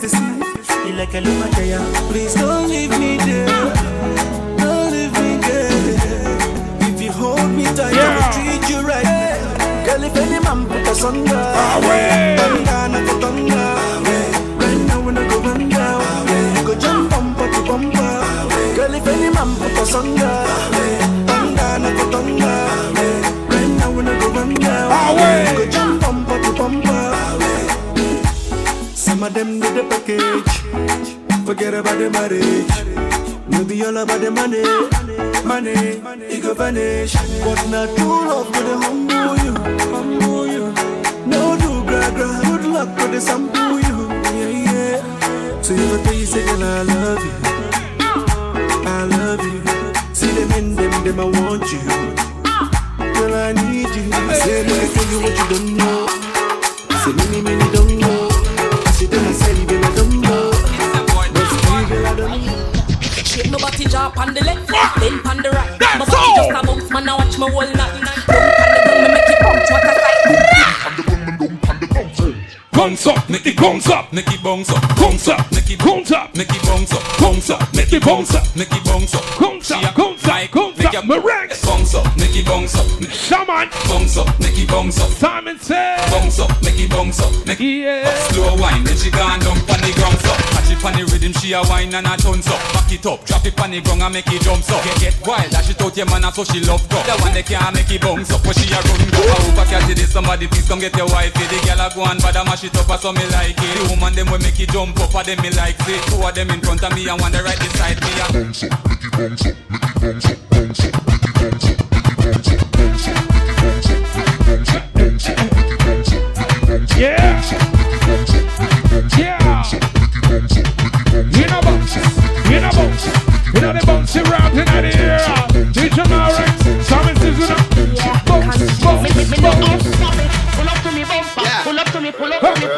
to see like a look at Please don't leave me there. Don't leave me there. If you hold me tight, I will treat you right. Girl, if any man put us under, thunder, not thunder. Right now when I go down, you go jump bumper to bumper. Girl, if any man put us under, thunder, not thunder. Right now when I go down, you go jump of them need the package. Forget about the marriage. Maybe all about the money. Money, it go vanish. But not true love to the humble you. Humble you. No do gra gra. Good luck to the sample you. Yeah, yeah. So you tell you say, girl, I love you. I love you. See them in them, them I want you. Girl, I need you. Say, let me tell you what you don't know. Say, many, many don't know. Shake my body jaw on the left, then on the right. My body just a bounce, man. I watch my whole night. Don't on the ground, me make it bounce. Sight. Bounce up, make it bounce up, make it bounce up, bounce up, make it bounce up, make it bounce up, bounce up, make it bounce up, make it bounce up, bounce up, bounce up, bounce up, bounce up, make it bounce up, shaman, bounce up, make it bounce up, Simon said, bounce up, make it bounce up, make it yeah. slow wine, then she gone down on the ground up, catch it on the rhythm, she a wine and a tons up, back it up, drop it on the ground and make it jump up, get get wild, dash it out your man, so she love go, the one that can't make it bounce up, when she a run go, I hope I catch it, somebody please come get your wife, the girl a go and bad a mash it up, so me like it. The woman them will make it jump up, for them me like it. Two of them in front of me and one the right beside me. a Bounce up, make it bounce up, make it bounce up, bounce up, make it bounce up, Pull up to me pull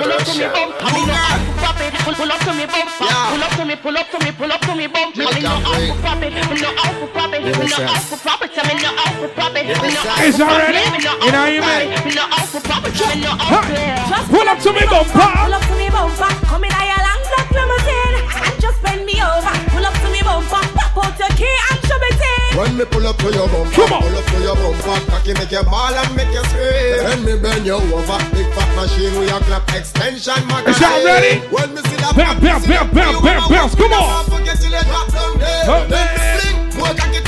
up to me, pull up to me, pull up to me to me no out for profit, me no out for me no out for profit, I mean no out for profit, me no out It's for already? profit, me no You know out you for mean? profit, me no out for profit, me no out for Pull up to me bumper. Pull up to me bumper, come in a long black limousine and just bend me over. Pull up to me bumper, pop out your key and show me thing. When me pull up to your bumper, Come on. pull up to your bumper, cocky make you ball and make you scream. When me bend you over, big fat machine with your clap extension magazine. Is y'all ready? When me see that Bounce, bounce, bounce, bounce, bounce, bounce. Come on. Forget till you drop down there. Then me man. more cocky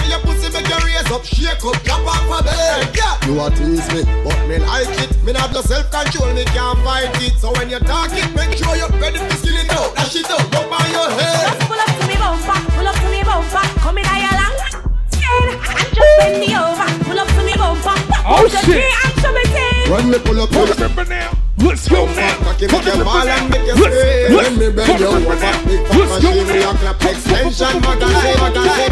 up, shake up, drop off a bed. Yeah, you a tease me, but me like it. Me not have no self control, me can't fight it. So when you talk it, make sure you're ready to skill it out. Dash it out, rub on your head. Just pull up to me bumper, pull up to me bumper, come in a long chain and just bend me over. Pull up to me bumper, pop Oh, out shit. and show me thing. When me pull up to Hold your now. Let's go now. Cocky Hold make the ball and now. make you Let's. When me bend you over, now. big fat Let's go machine with your now. clap extension magazine, magazine.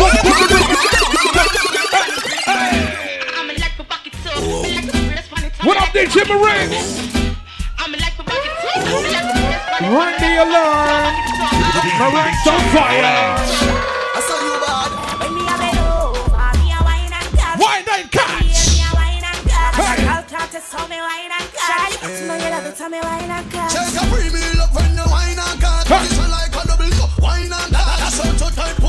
Like to press on it. Run the alarm. Marex on fire. I saw you bad. When me a bend over, me a wine and catch. Wine and catch. Me a wine and catch. Hey. I'll talk to some me wine and catch. Smell you love it, tell me wine and catch. Take a free meal up when you wine and cut. Position like a double so wine and cut. That's how to tight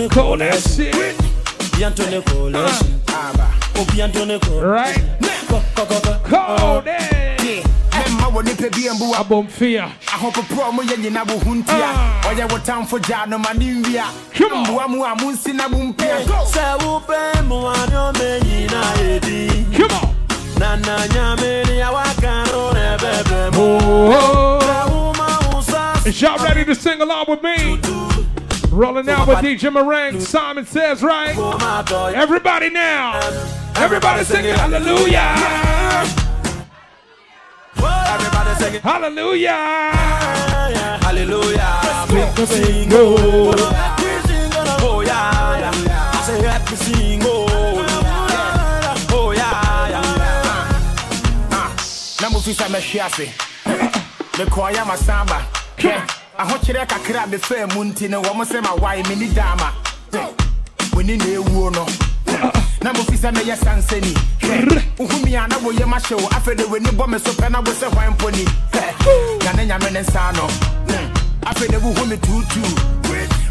Anthony Call that Coalition. Eh, shit. Obi Anthony. Obi ah. Anthony. Right. Wɔ nipa bi mbu nyina ho ntia Ah. ɔyɛ wo tamfo gya no ma ne nwia Come on. mboa mu a monsi na mompia Sɛ wopɛ mmoa ne ɔmɛ nyinaa yɛ di. Come on. Na na nyame ne a waka no na ɛbɛbrɛ mu. Oh. Wo sa Is y'all ready to sing along with me? Rolling out with DJ Meringue. Simon says, right? Everybody now. Everybody singing hallelujah. Everybody singing Hallelujah. hallelujah. Make me sing, oh. Oh, yeah, yeah. I say, let me sing, oh. Oh, yeah, yeah. na mofisa mɛhwe ase mekɔɔyɛ masamba hwɛ ahokyerɛ kakra a mefaa mu nti no wɔ mo sɛ mawae menni daama w'ani na ɛwuo no na mofisa mɛyɛ sansani hwɛ wohumi a na woyɛ mahye wo afei de w'ani bɔ me so pɛ na wo sɛ hwan mponi. Na ne nyame ne nsa no hmm, afei de wohu me tuutuu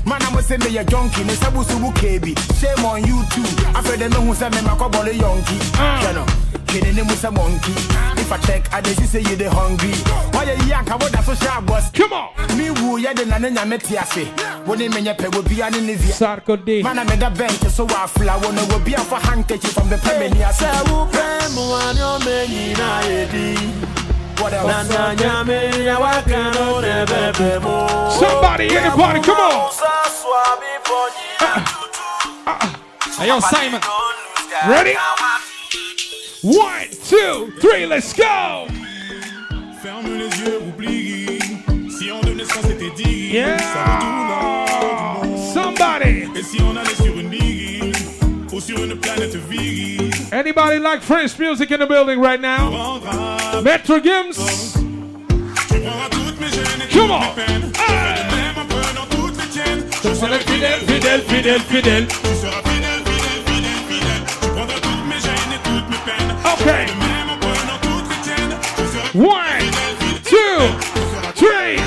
mana mo sɛ meyɛ jonki ne nsa busu wo keebi shame on you too. Afei de mehu sɛ memakɔbɔle yɔnki hwɛ no hwene ne mu sɛ mɔnki if i check i see say you dey hungry. Wɔyɛ yi anka woda so hyɛ abɔs Come on. me wu yɛde na ne nyame te ase wo ne menyɛ pɛ wɔ bia ne ne via Sarko D. mana meda bɛnte so wɔ afla wo no wɔ bia mfa handkerchy from the pɛmani ase Sɛ wopɛ mmoa ne ɔma nyinaa yɛdi na? Na nyame yɛ waka no ne bɛbɛ mu Somebody in the party, come on. Hey, yo, Simon. Ready? One, two, three, let's go. Ferme les yeux, oublie. Si on devenait ça, c'était dit. Yeah. Ça retourne au monde. Somebody. Et si on allait sur une Anybody like French music in the building right now? Maître Gims. Come on. Fidèle, fidèle, fidèle, fidèle. Tu seras fidèle, fidèle, fidèle, fidèle. Tu prendras toutes mes gênes et toutes mes peines. De même toutes les tiennes. Fidèle, two, three.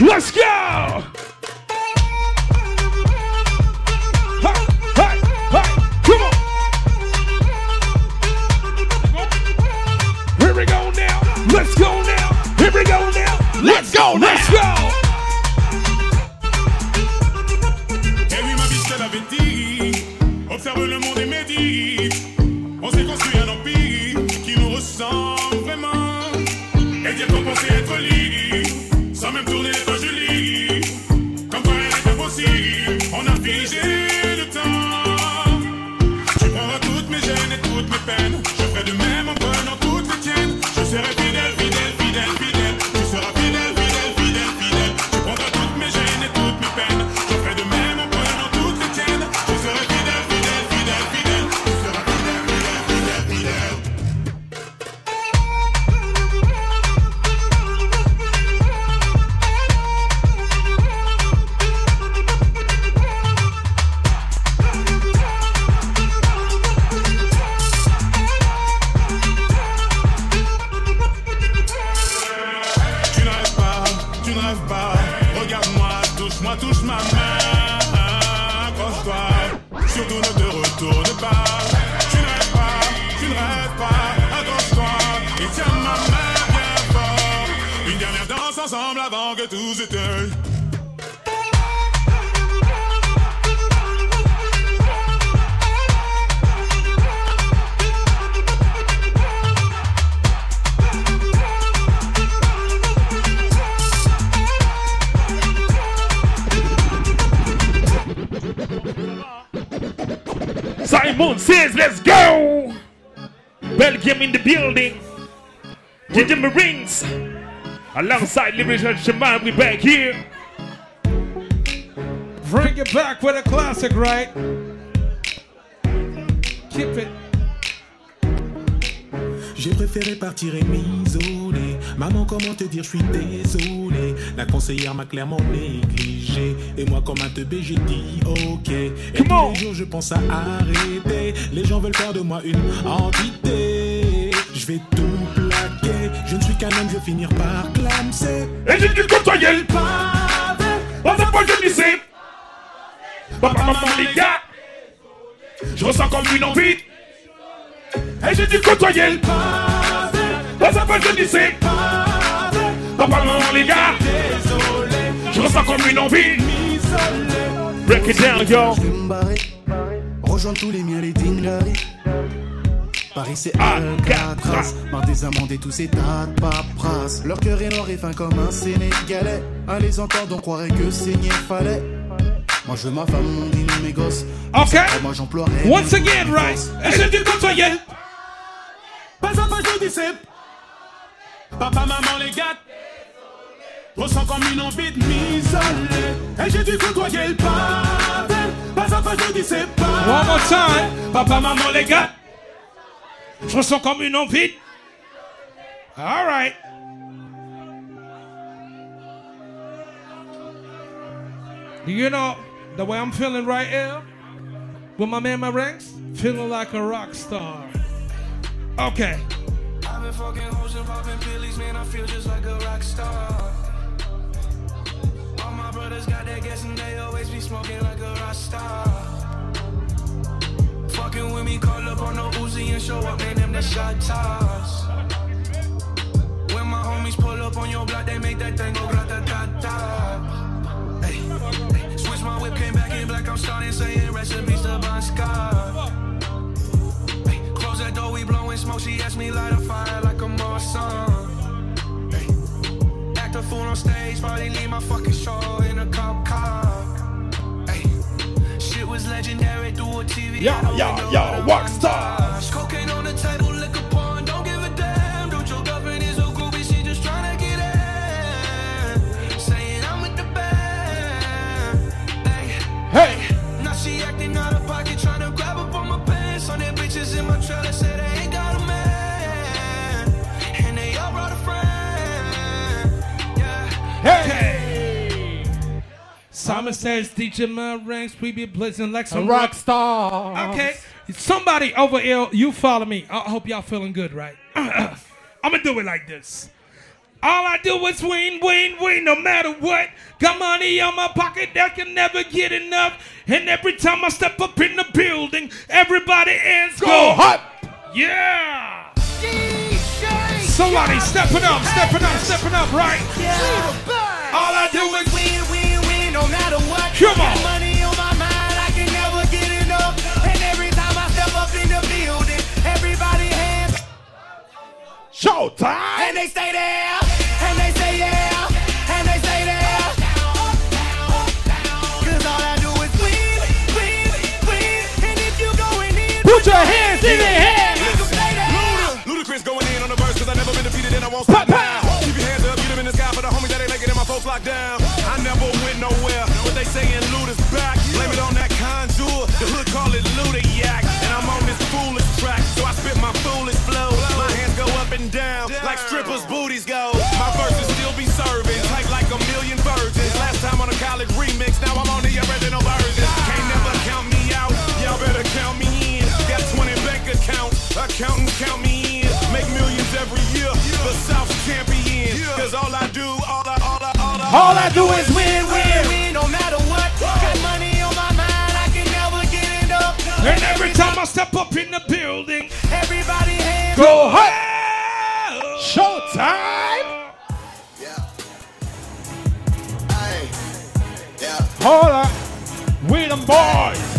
Let's go. Let's go now. Here we go now. Let's go. Let's go. Observe le monde et médite. On s'est construit un empire qui nous ressemble Alongside Liberation Shaman, we back here. Bring it back with a classic, right? Keep it. J'ai préféré partir et m'isoler. Maman, comment te dire, je suis désolé. La conseillère m'a clairement négligé. Et moi, comme un teubé, j'ai dit ok. Et Come tous on. les jours, je pense à arrêter. Les gens veulent faire de moi une entité. Je vais tout. Je ne suis qu'un homme, je vais finir par clamser. Et j'ai dû côtoyer le Pavé, Dans un point, je disais. Papa, maman, les gars. Je ressens comme une envie. Et j'ai dû côtoyer le pavé, Dans un je disais. pavé. Papa, maman, les gars. Je ressens comme une envie. Break it down, yo. Je vais me barrer, rejoindre tous les miens, les dingaris. Paris c'est Alcatraz, marre des amendes et tous ces tas de paperasse. Leur cœur est noir et fin comme un Sénégalais. À les entendre, on croirait que saigner fallait. Moi je veux ma femme, mon dîner, mes gosses. Ok. Moi j'emploierais. Once again, right? Est-ce que tu côtoyais? Pas à pas, je dis c'est. Papa, maman, les gars. Ressens comme une envie de m'isoler. Et j'ai dû côtoyer le pavé. Pas à pas, je dis c'est pas. One more time. Papa, maman, les gars. Je ressens comme une envie. All right. Do You know, the way I'm feeling right here, with my man, my ranks, feeling like a rock star. Okay. I've been fucking hoes and popping pillies, man. I feel just like a rock star. All my brothers got that gas and they always be smoking like a rock star. Fucking with me, call up on the Uzi and show up, man. Them the shot toss. When my homies pull up on your block, they make that thing go grata ta ta. Switch my whip, came back in black. I'm starting saying recipes to Bon Scott. Close that door, we blowing smoke. She asked me light a fire like a Marsan. Hey, act a fool on stage, probably leave my fucking show in a cop car. Was legendary through a TV. Yo, out the yo, window yo, of the rock star. Cocaine on the table, liquor porn, don't give a damn. Dude, your girlfriend is a groupie, she just tryna get in. Saying I'm with the band. Hey, Hey. now she acting out of pocket, tryna grab up on my pants. On bitches in my trailer, say they ain't got a man. And they all brought a friend. Yeah. Hey. Simon says, DJ my ranks, we be blazing like some A rock star. Okay. Somebody over here, you follow me. I hope y'all feeling good, right? I'm gonna do it like this. All I do is win, win, win, no matter what. Got money on my pocket that can never get enough. And every time I step up in the building, everybody hands go, hot. Yeah. Somebody stepping up, stepping up, stepping up, right? All I do is Win, win, Come on. Got money on my mind, I can never get enough. And every time I step up in the building, everybody hands Showtime. and they stay there, and they say yeah, and they say there. Cause all I do is win, win, win. And if you going in, Put your hands in the air. you can stay there. Ludacris going in on the verse, cause I never been defeated and I won't stop now. Keep your hands up, get them in the sky for the homies that ain't making it, in my folks locked down. I never went nowhere, but they saying Luda's back. Blame it on that contour, the hood call it Luda yak. And I'm on this foolish track, so I spit my foolish flow. My hands go up and down, like strippers' booties go. My verses still be serving, tight like a million virgins. Last time on a college remix, now I'm on the original version. Can't never count me out, y'all better count me in. Got 20 bank accounts, accountants count me in. Make millions every year, the South champion. Cause all I do, all I, all I, all I, All I do is win, every step up in the building, Everybody hands Go hot. Showtime. Hey, yeah, Hold up. We them boys.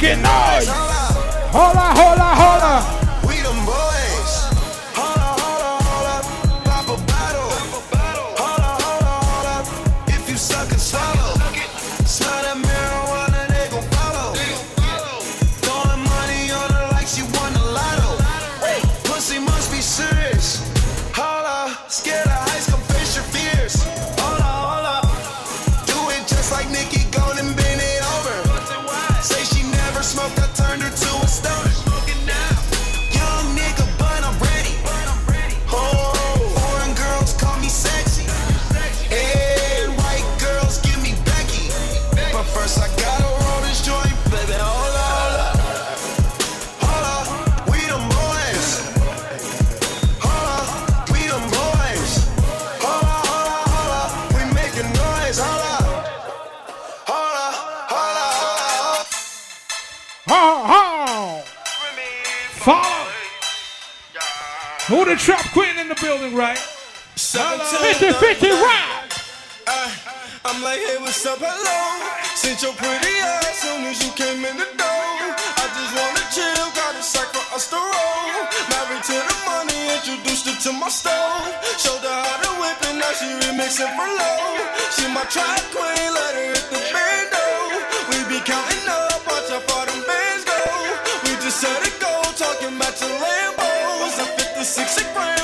Making noise. Hold on. Trap queen in the building, right? 50 50 rock. I'm like, hey, what's up, hello? Since your pretty ass soon as you came in the door. I just wanna chill, got a sack for us to roll. Married to the money, introduced her to my stove. Showed her how to whip it, now she remixing for low. She my track queen, let her hit the bando. I'm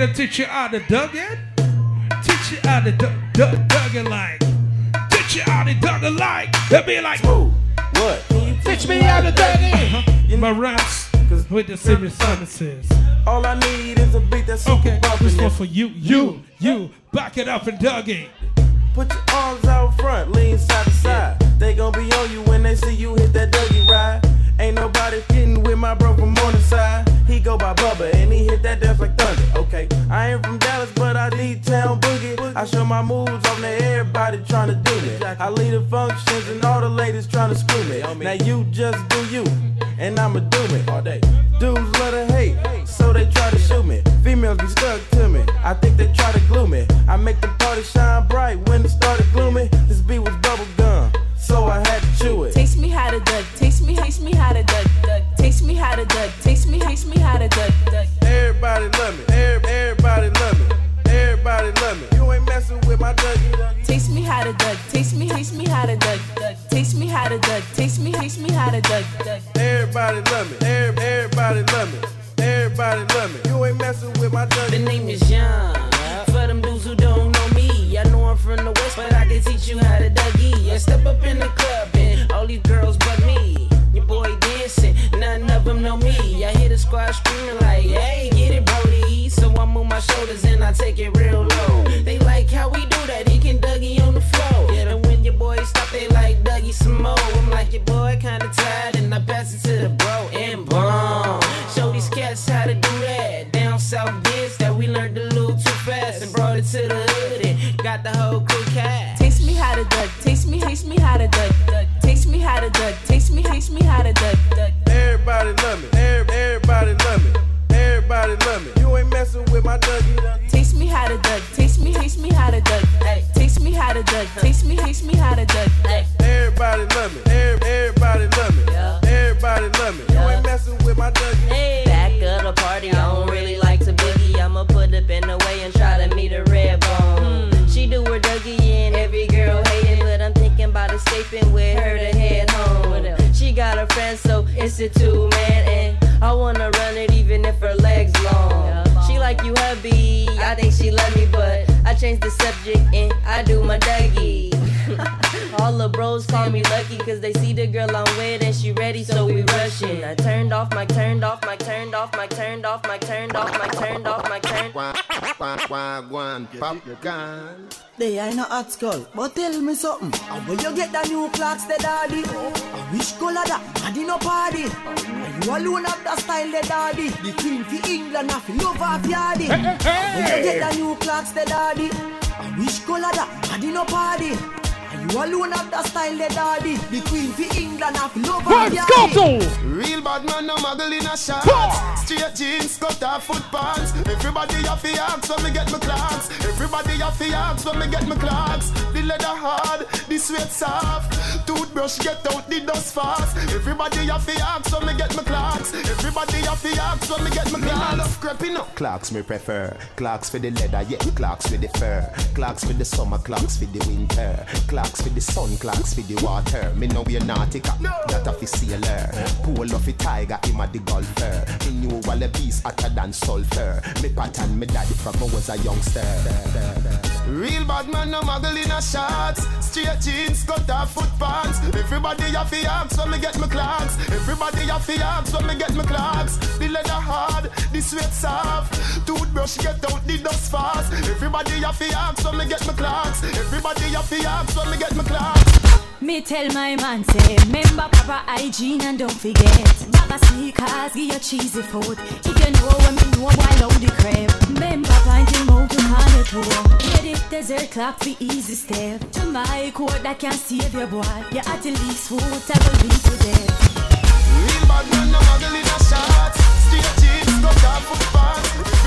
me to teach you how to dug it? Teach you how to dug, dug, dug it like. Teach you how to dug it like. They'll be like, Ooh, what? Teach me how to dug it. Uh-huh. My raps with the serious services. All I need is a beat that's Okay, this one for you, you, you. Back it up and dug it. Put your arms out front, lean side to side. They gon' be on you when they see you hit that Dougie ride. Ain't nobody getting with my bro from Morningside. He go by Bubba and he hit that dance like thunder. Okay, I ain't from Dallas, but I lead town boogie. I show my moves on to everybody trying to do me. I lead the functions and all the ladies trying to screw me. Now you just do you, and I'ma do me all day. Dudes love to hate, so they try to shoot me. Females be stuck to me. I think they try to glue me. I make the party shine bright when it started gloomy. This beat was bubble gum, so I had to chew it. Taste me how to dug. Taste me, taste me how to dug. To dug. Taste me, taste me how to dug. dug. Everybody love me. Everybody love me. Everybody love me. You ain't messing with my Dougie. Taste me how to dug. Taste me, taste me how to dug. dug. Taste me how to dug. Taste me, taste me how to dug. dug. Everybody love me. Everybody love me. Everybody love me. You ain't messing with my Dougie. The name is Young. For them dudes who don't know me, I know I'm from the west, but I can teach you how to Dougie. I step up in the club and all these girls but me. Squad screaming like, hey, get it, Brody. So I move my shoulders and I take it real low. They like how we do that, he can Dougie on the floor. And when your boys stop, they like Dougie some more. I'm like, your boy kinda tired, and I pass it to the bro and boom. Show these cats how to do that. Down south dance that we learned a little too fast and brought it to the hood and got the whole crew cast. Teach me how to dug. teach me, taste me how to dug. dug. Taste me how to dug. teach me, taste me how to dug. dug. Everybody love me. How to dug. Taste me, teach me how to dug. Hey. Everybody love me. Every- Everybody love me. Yeah. Everybody love me. You ain't messing with my Dougie. Back of the party, I don't really like to boogie. I'ma put up in the way and try to meet a red bone. Hmm. She do her Dougie and every girl hating, but I'm thinking about escaping with her to head home. She got a friend, so it's a two man, and I wanna run it even if her legs long. She like you, hubby. Changed the subject and I do my Dougie. All the bros call me lucky cause they see the girl I'm with and she ready, so we rushing. I turned off my turned off my turned off my turned off Wagwan, pop your gun. They ain't no hot skull, but tell me something. And when you get the new clocks, the daddy? And which color that? Daddy no party. And you alone have the style, the daddy. The queen for England, I feel love off yardy. And when you get the new clocks, the daddy? And which color that? Daddy no party. And And you alone have that style, the daddy. The queen for England, have love Vibes and go daddy. to. Real bad man, no muggle in a shot. Straight jeans, cut off foot pants. Everybody have to ask when me get my clocks. Everybody have to ask when me get my clocks. The leather hard, the sweat soft. Toothbrush get out the dust fast. Everybody have to ask when me get my clocks. Everybody have to ask when me get my clocks. I love creeping up. Clocks me prefer. Clocks for the leather, yeah. Clocks for the fur. Clocks for the summer, clocks for the winter. Clocks for the sun, clocks for the water. Me know we a nautica, that a fi sailor. Pool of a tiger, him a the golfer. Me knew all the beast hotter than sulfur. Me pattern me daddy from I was a youngster. Real bad man, no muggle in a shots. Straight jeans, cut off foot pants. Everybody have to ask when me get my clocks. Everybody have to ask when me get my clocks. The leather hard, the sweat soft. Toothbrush get out the dust fast. Everybody have to ask when me get my clocks. Everybody have to ask when me get my clocks. Me tell my man say, remember proper hygiene and don't forget. Baba sneakers, give your cheesy food. If you know when me know why load the crib. Remember pointing out to of tour. Get it desert clock for easy step. To my court that can save your boy. You at the least food, I will be to death. Real bad man, no muggle in a shots. Straight jeans, cut off foot pants.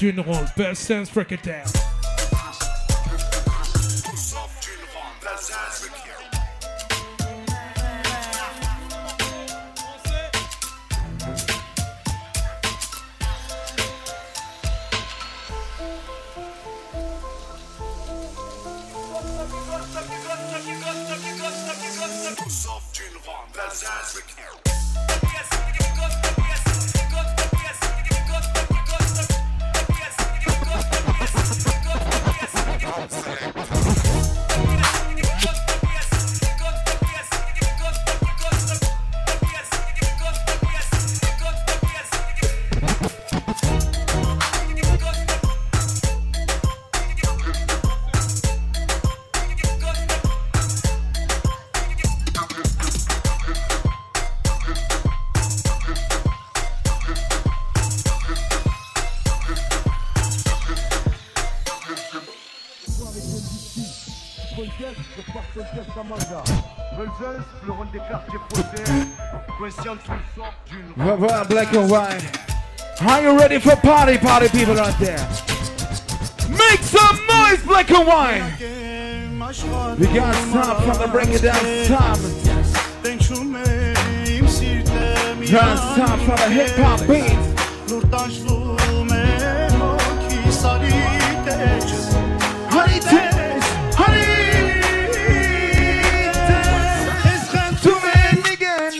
D'une best sense break it down. Well, black and white. Are you ready for party, party people out there? Make some noise, black and white. We got time from the bring it down time. Dance time for the hip hop beat. Honey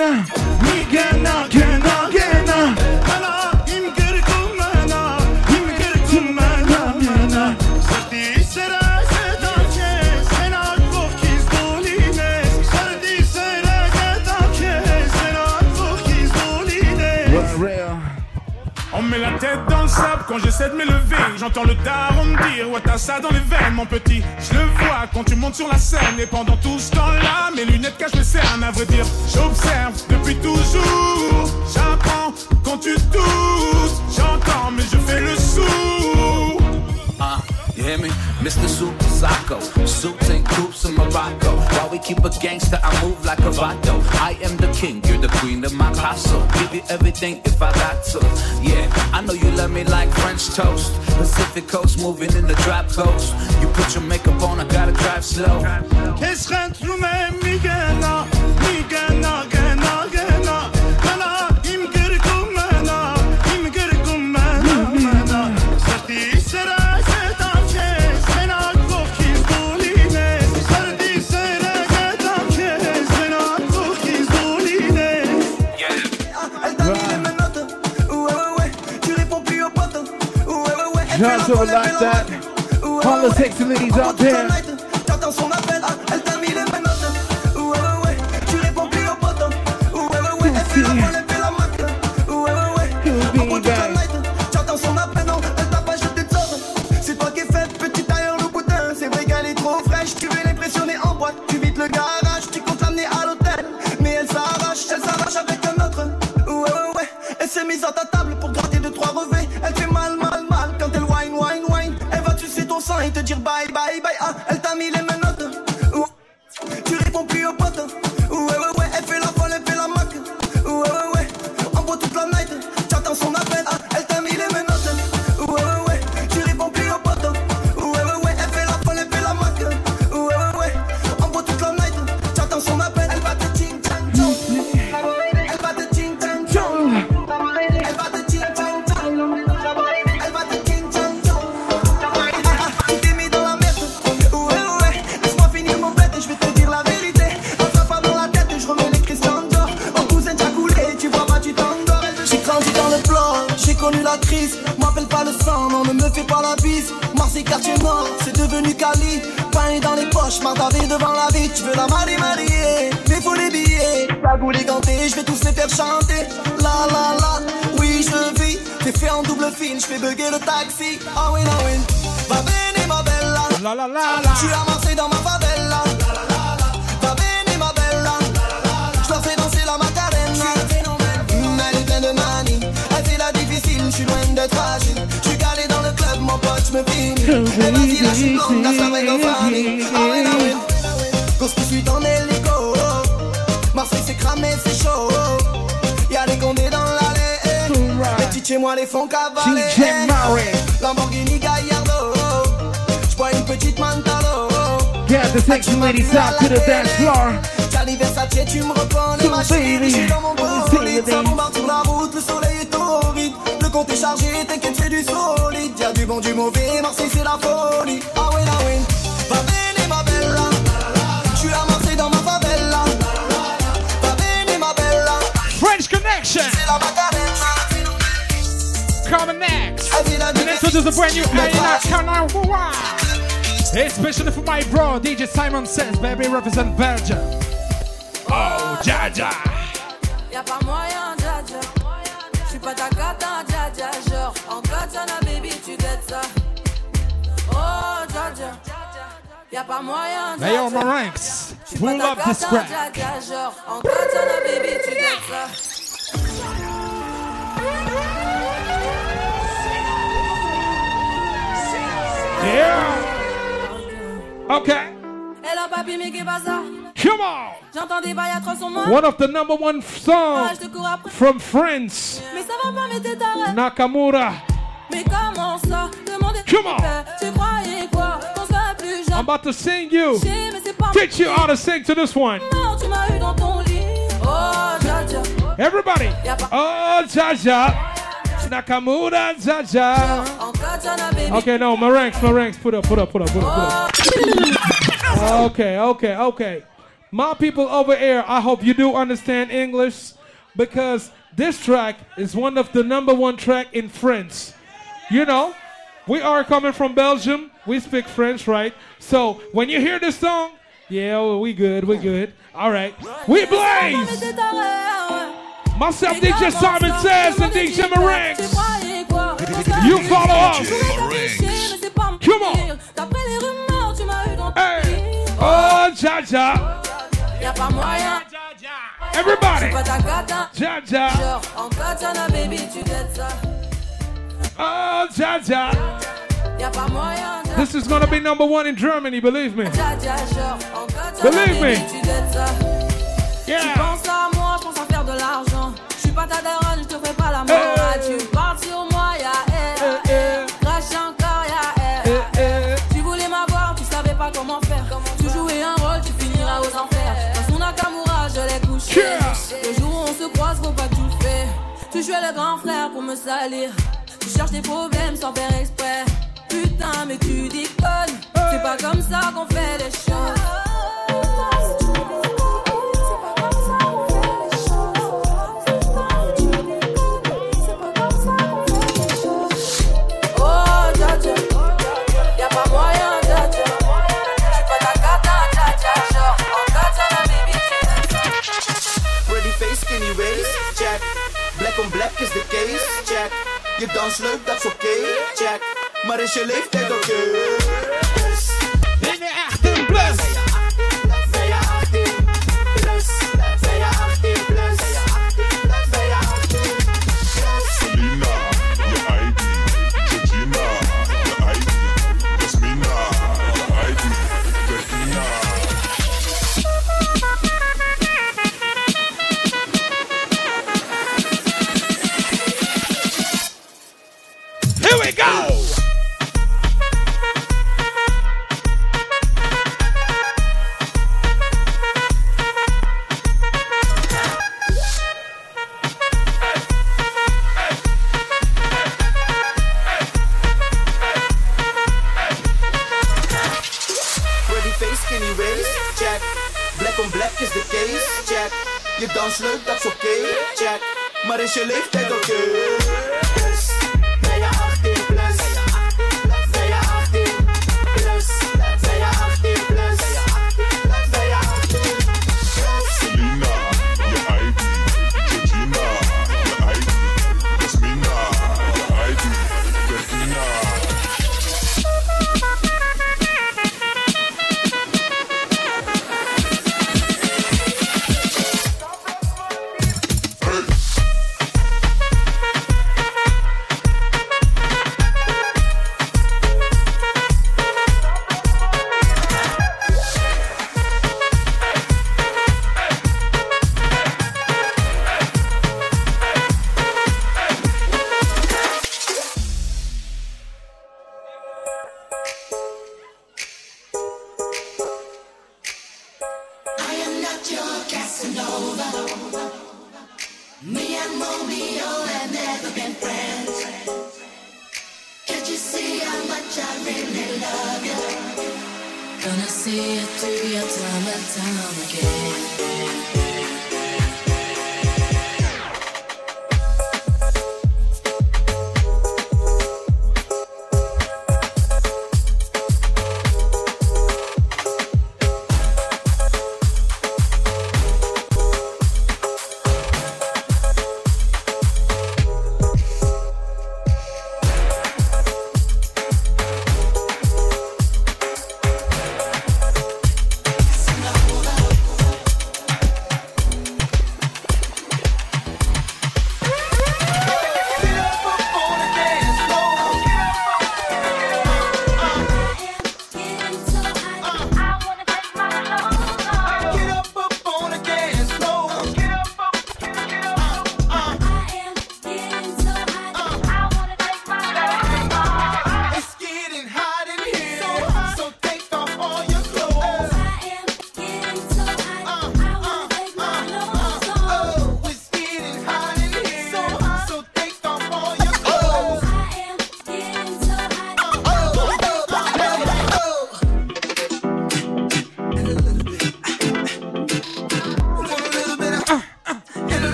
nigga, nigga, again, quand j'essaie de m'élever, j'entends le daron me dire Ouais, t'as ça dans les veines, mon petit. Je le vois quand tu montes sur la scène. Et pendant tout ce temps-là, mes lunettes cachent les cernes. À vrai dire, j'observe depuis toujours. J'apprends quand tu tousses. J'entends, mais je fais le sourd. You hear me? Mr. Super Psycho. Suits and coops in Morocco. While we keep a gangster, I move like a vato. I am the king, you're the queen of my castle. Give you everything if I got to. Yeah, I know you love me like French toast. Pacific coast, moving in the drop coast. You put your makeup on, I gotta drive slow. Just so like that. All the sexy ladies out there. Fragile. Je suis calé dans le club, mon pote, je me finis. Eh vas-y, là, je suis blonde, la soirée go. Ah ouais, ah ouais. En hélico. Marseille, c'est cramé, c'est chaud. Y'a des condés dans l'allée. Les petits chez moi les. DJ Murray. Lamborghini Gallardo. J'bois une petite Mantalo. Get the sexy ladies out to the dance floor. Versace, tu me reprends les machines. Je suis dans mon the ça bombarde sur la route, le soleil compte est chargé, t'inquiète, c'est du solide. Y'a du bon, du mauvais, Marseille c'est la folie. Ah oui, ah oui. Va bene, ma bella. Je suis à Marseille dans ma favela. Va bene, ma bella. French Connection. C'est la Macarena. Coming next. And introduce a brand new Aya Nakamura. Especially for my bro, DJ Simon Says, baby, represent Belgium. Oh, Djadja. Y'a pas moyen, en katana, baby, tu dettes ça. Oh. Y'a pas moyen, pull ta up this cata, crack. dja dja. Genre, en katana, baby, tu dettes ça. Yeah. Okay. A papi, mais ça? Come on. J'entends des bails à 300 mois. One of the number one Ah, songs je te cours après. from France, Mais ça va pas, mais t'es taré. Nakamura. Mais comment ça? Demandez. Come on. Tu croyais quoi? Qu'on soit plus I'm about to sing you. Chier, mais pas Teach you how to sing to this one. Non, tu m'as eu dans ton lit. Oh. Everybody. Oh, Djadja. Nakamura, Djadja. En katana, baby. Okay, no, Maranks, Maranks, put up, put up, put up, put up, put up. Okay, okay, okay. My people over here, I hope you do understand English because this track is one of the number one track in French. You know, we are coming from Belgium. We speak French, right? So when you hear this song, yeah, well, we good, we good. All right, we blaze. Myself, DJ Simon says, and DJ Marinx. You follow us. Come on. Hey. Oh, Djadja. Y'a pas moyen. Everybody. Djadja. Ja. En katana, baby, tu ça. Oh, Djadja. Ja. Y'a pas moyen. Ja. This is gonna be number one in Germany, believe me. Believe me. Yeah. Tu cherches des problèmes sans faire exprès. Putain, mais tu déconnes. C'est pas comme ça qu'on fait les choses. om black is de case, check. Je dans leuk, dat is oké, okay, check. Maar is je leeftijd oké? Okay? go.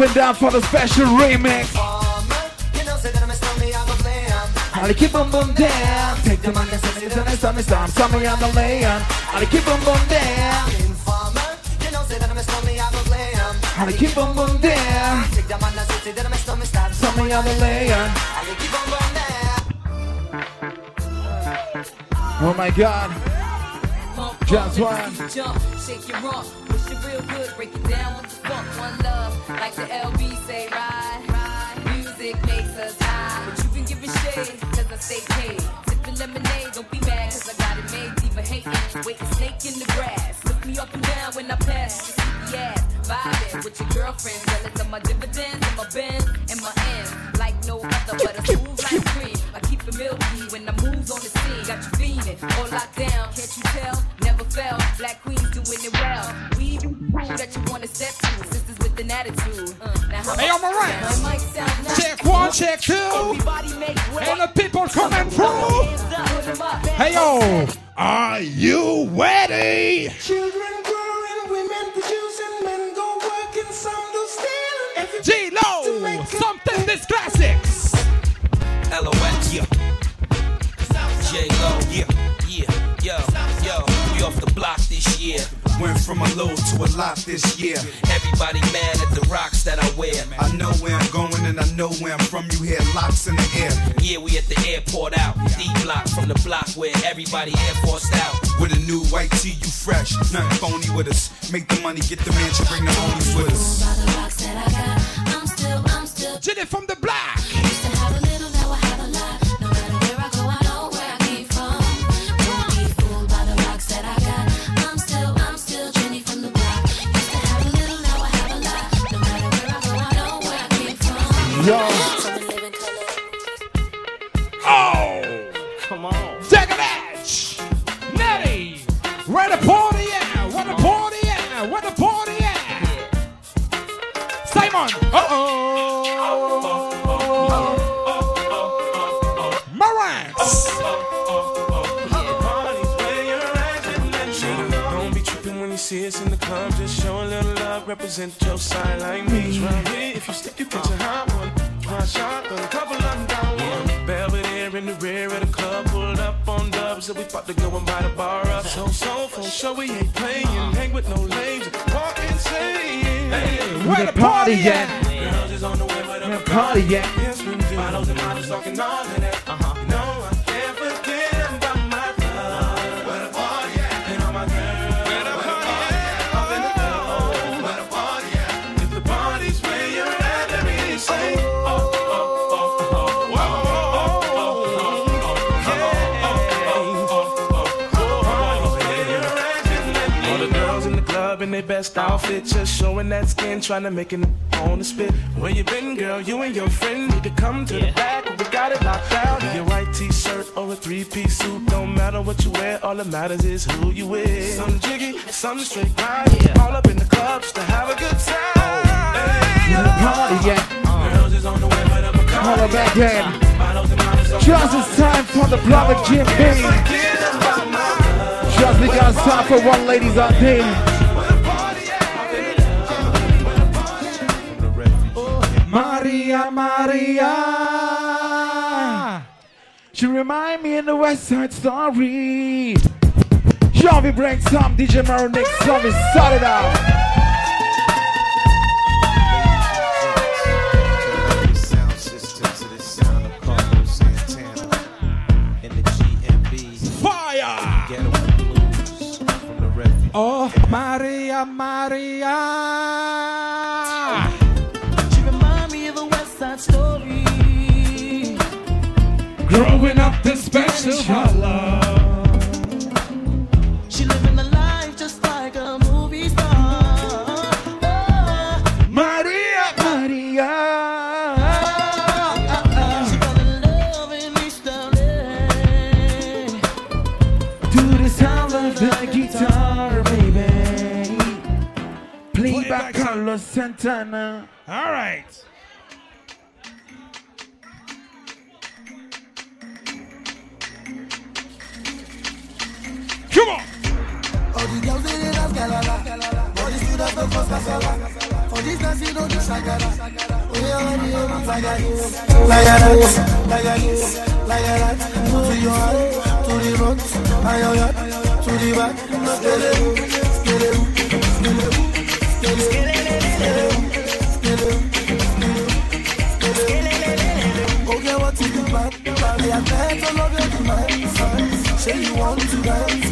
Dropping down for the special remix. I'll keep on boom down. Take the money, send it, it, send it, send Send me on the land. I'll keep on boom down. I'll keep on boom down. Take the money, Send me on the land. Oh my God. Just one. Shake your it real good, break it down with the funk. One love, like the LB say, ride, ride. Music makes us high, but you give it shade, cause I stay paid. Sipping lemonade, don't be mad, cause I got it made. Diva hating, waiting snake in the grass. Look me up and down when I pass, just keep ass. Vibing with your girlfriend, jealous of my dividends and my bends and my ends. Like no other, but a smooth like cream. I keep it milky when I move on the scene. Got you feeling, all locked down, can't you tell? Never fell, black queens doing it well. We that you wanna step to, sisters with an attitude. Uh, now how Hey, yo, about- Morant. My mic sound nice. Check one, check two. Everybody make way. All the people coming through. Hey yo, are you ready? Children growing, women producing, men go working, some do stealing. G Lo, something this classics. LOX, yeah. J Lo, yeah, yeah, yo, yo. We off the block this year. Went from a low to a lot this year. Everybody mad at the rocks that I wear. I know where I'm going and I know where I'm from. You hear locks in the air. Yeah, we at the airport out. D block from the block where everybody air forced out. With a new white tee, you fresh. Nothing phony with us. Make the money, get the mansion, bring the homies with us. Jenny from the Yo. Oh, come on. Take a match. Nettie, where the party at? Where the party at? Where the party at? Simon. Uh oh. Marantz. Don't be tripping when you see us in the club. Just show a little love, represent your side like me. Round here, if you stick, you get a hot one. Try shot, a couple of them down one. Belvedere in the rear of the club, pulled up on dubs, so we about to go and buy the bar up. So, so, for sure, we ain't playing. Hang with no lames, walk insane. Hey, Where the party at? Girls is on the way, Where the party at? Yes, we. Bottles and models talking all of that. Uh-huh. You best outfit, just showing that skin, trying to make it on the spit. Where you been, girl? You and your friend need to come to the back. We got it locked down. Your white t-shirt or a three-piece suit, don't matter what you wear. All that matters is who you with. Some jiggy, some straight grind. Yeah. All up in the clubs to have a good time. Where the party at? Girls is on the way, but I'm a Call her back in. Just it's time for the Blood Jim B. Just we got time for one ladies out there. Maria, Maria. She remind me in the West Side Story. Shall we bring some DJ Maro next time we start it out. Sound system to Growing up this special love. She living a life just like a movie star. Oh, Maria, Maria. she fell in love in LA. To the sound of the guitar, baby. Play by Carlos Santana. They dey dance galala. All the students don't cause casala. For this dance you don't do shagara. Oh yeah, when you dance like that, like that, like that, like that. To your hand, to the front, and your hand, to the back. Skele, skele, skele, skele, skele, skele. Okay, what you do, man? I am meant to love your demands. Say you want to dance,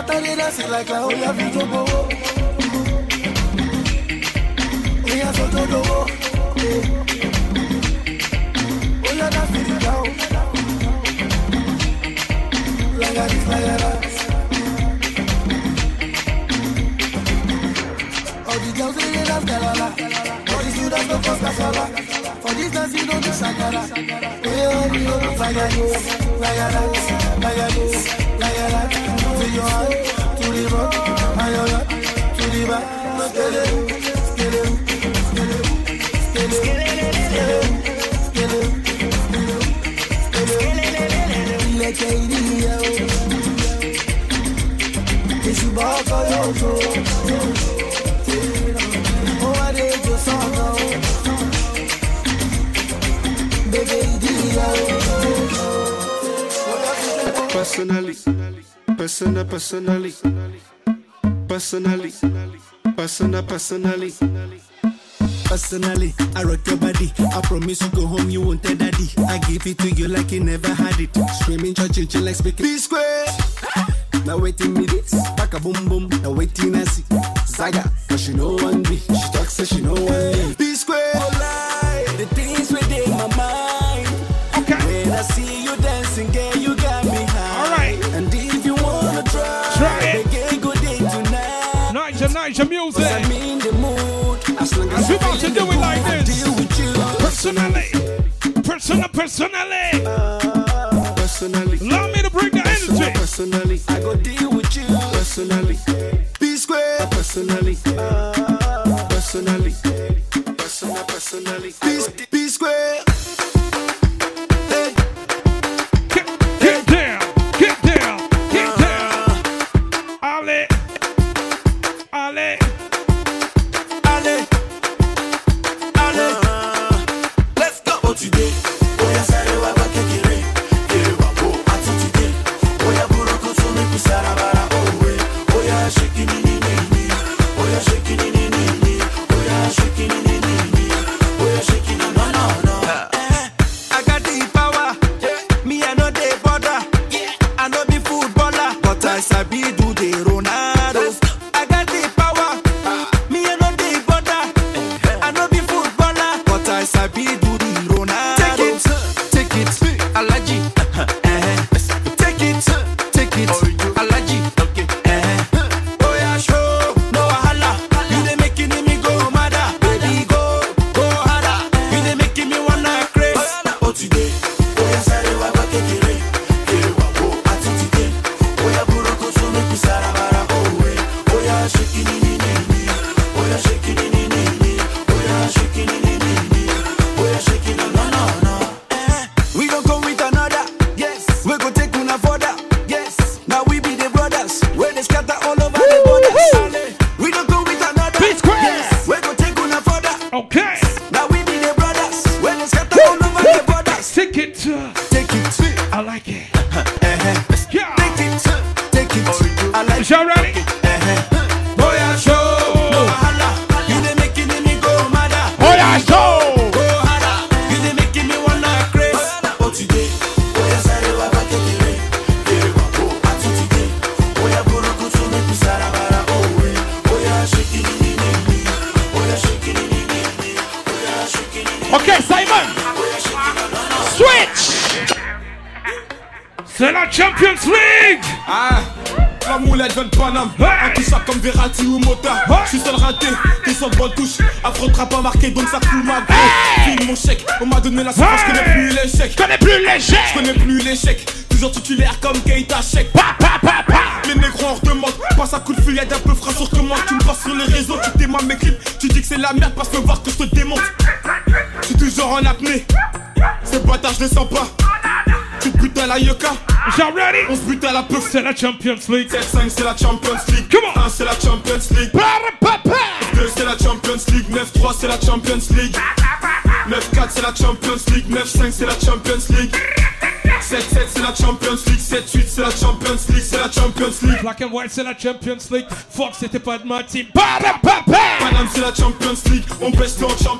scatter they dance like clown. Yeah, we go go. We are so do do. Yeah, that's the ground. Like a this, like a that. All the girls they dance galala. All the students don't cause casala. For this dance you don't do shagara. Oh yeah, when you dance like a this, like a that, your o. Personally, personal, personally, personally, personal, personally. Personally, I rock your body. I promise you go home, you won't tell daddy. I give it to you like you never had it. Screaming, church, chill like speaking. P square. Now waiting me this, back a boom boom. Now waiting I see Zaga, cause she know one be. She talks so she know one leave. Niger music. I'm in the mood. As long as we about to do it like this. deal with you. Personally. Personal, personally. Personally, Allow me to bring the energy. personally, I go deal with you. personally, P square. personally, personally, personal, personally. Footballer, but Champions League. 7-5, c'est la Champions League. Come on. 1, c'est la Champions League. 2, c'est la Champions League. 9-3, c'est la Champions League. 9-4, c'est la Champions League. 9-5, c'est la Champions League. 7-7, c'est la Champions League. 7-8, c'est la Champions League. C'est la Champions League. Black and white, c'est la Champions League. Fox, c'était pas de ma team. Paname, c'est la Champions League. On baisse en Champions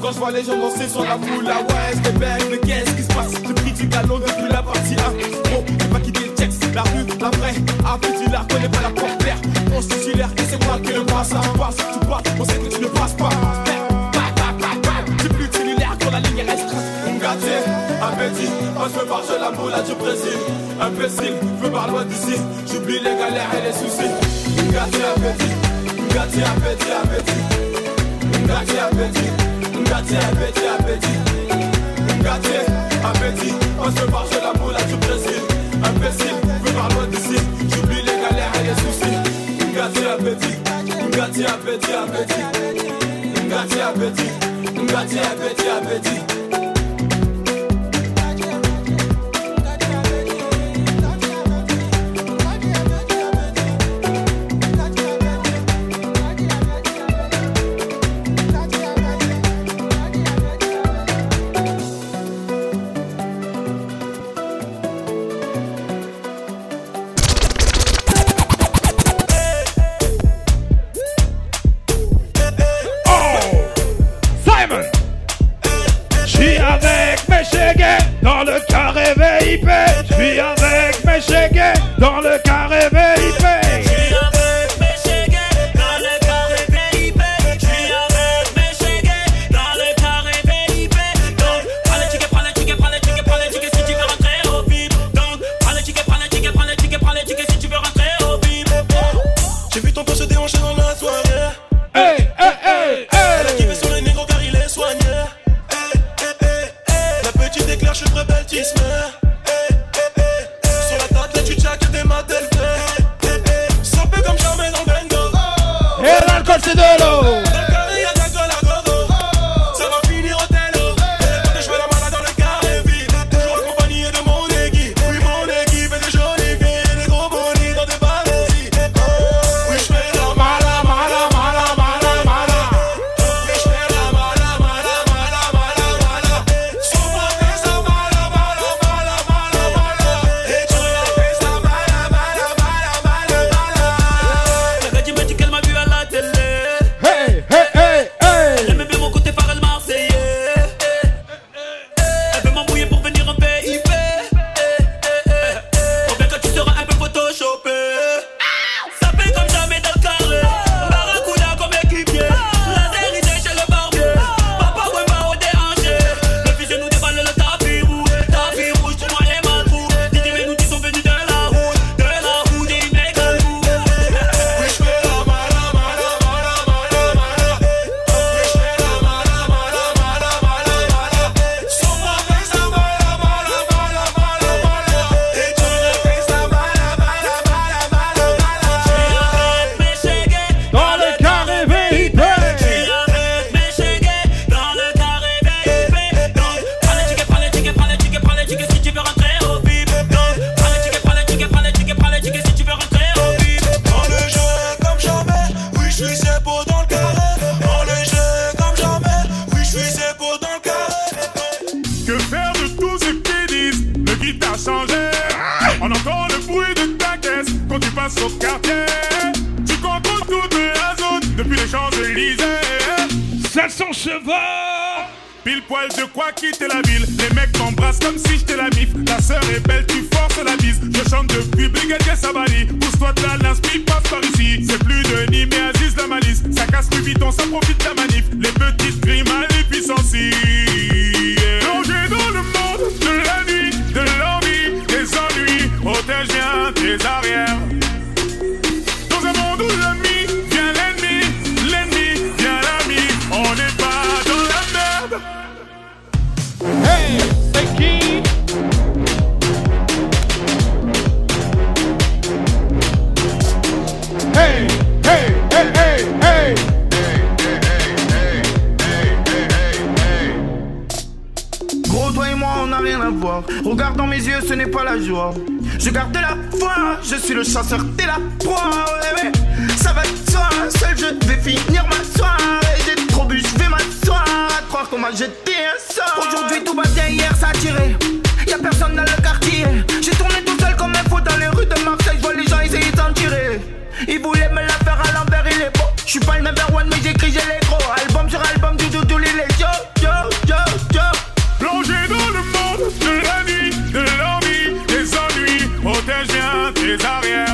quand je vois les gens danser sur la moula. Ouais, c'est bête, mais qu'est-ce qui se passe? J'ai pris du galon depuis la partie 1. Bon, j'ai pas quitté le texte, la rue, la vraie. Un petit lard, connais pas la porte-terre. On se titulaire, et c'est moi qui le passe. Ça passe, tu passes, on sait que tu ne passes pas. J'ai plus de cellulaire quand la ligne reste. Gâté, appétit, moi je veux marcher la moula du Brésil. Imbécile, je veux par loin d'ici. J'oublie les galères et les soucis. Gâté, appétit, gâté, appétit, appétit. Gâté, appétit, Gâté à petit à petit Gâté à petit On se marche la boule à du Brésil Imbécile, plus par loin d'ici. J'oublie les galères et les soucis. Gâté à petit Gâté à petit à petit Gâté à petit Gâté petit Regarde dans mes yeux, ce n'est pas la joie. Je garde la foi, je suis le chasseur, t'es la proie. Eh ben, ça va de soi, seul je vais finir ma soirée. J'ai trop bu, je vais m'asseoir. Croire qu'on m'a jeté un sort. Aujourd'hui tout va bien, hier ça a tiré. Y'a personne dans le quartier. J'ai tourné tout seul comme un fou dans les rues de Marseille. Je vois les gens essayer d'en tirer. Ils voulaient me la faire à l'envers, il est beau. Je suis pas le number one, mais j'écris, j'ai les gros. Album sur album, du tout, tous les jours. It's obvious.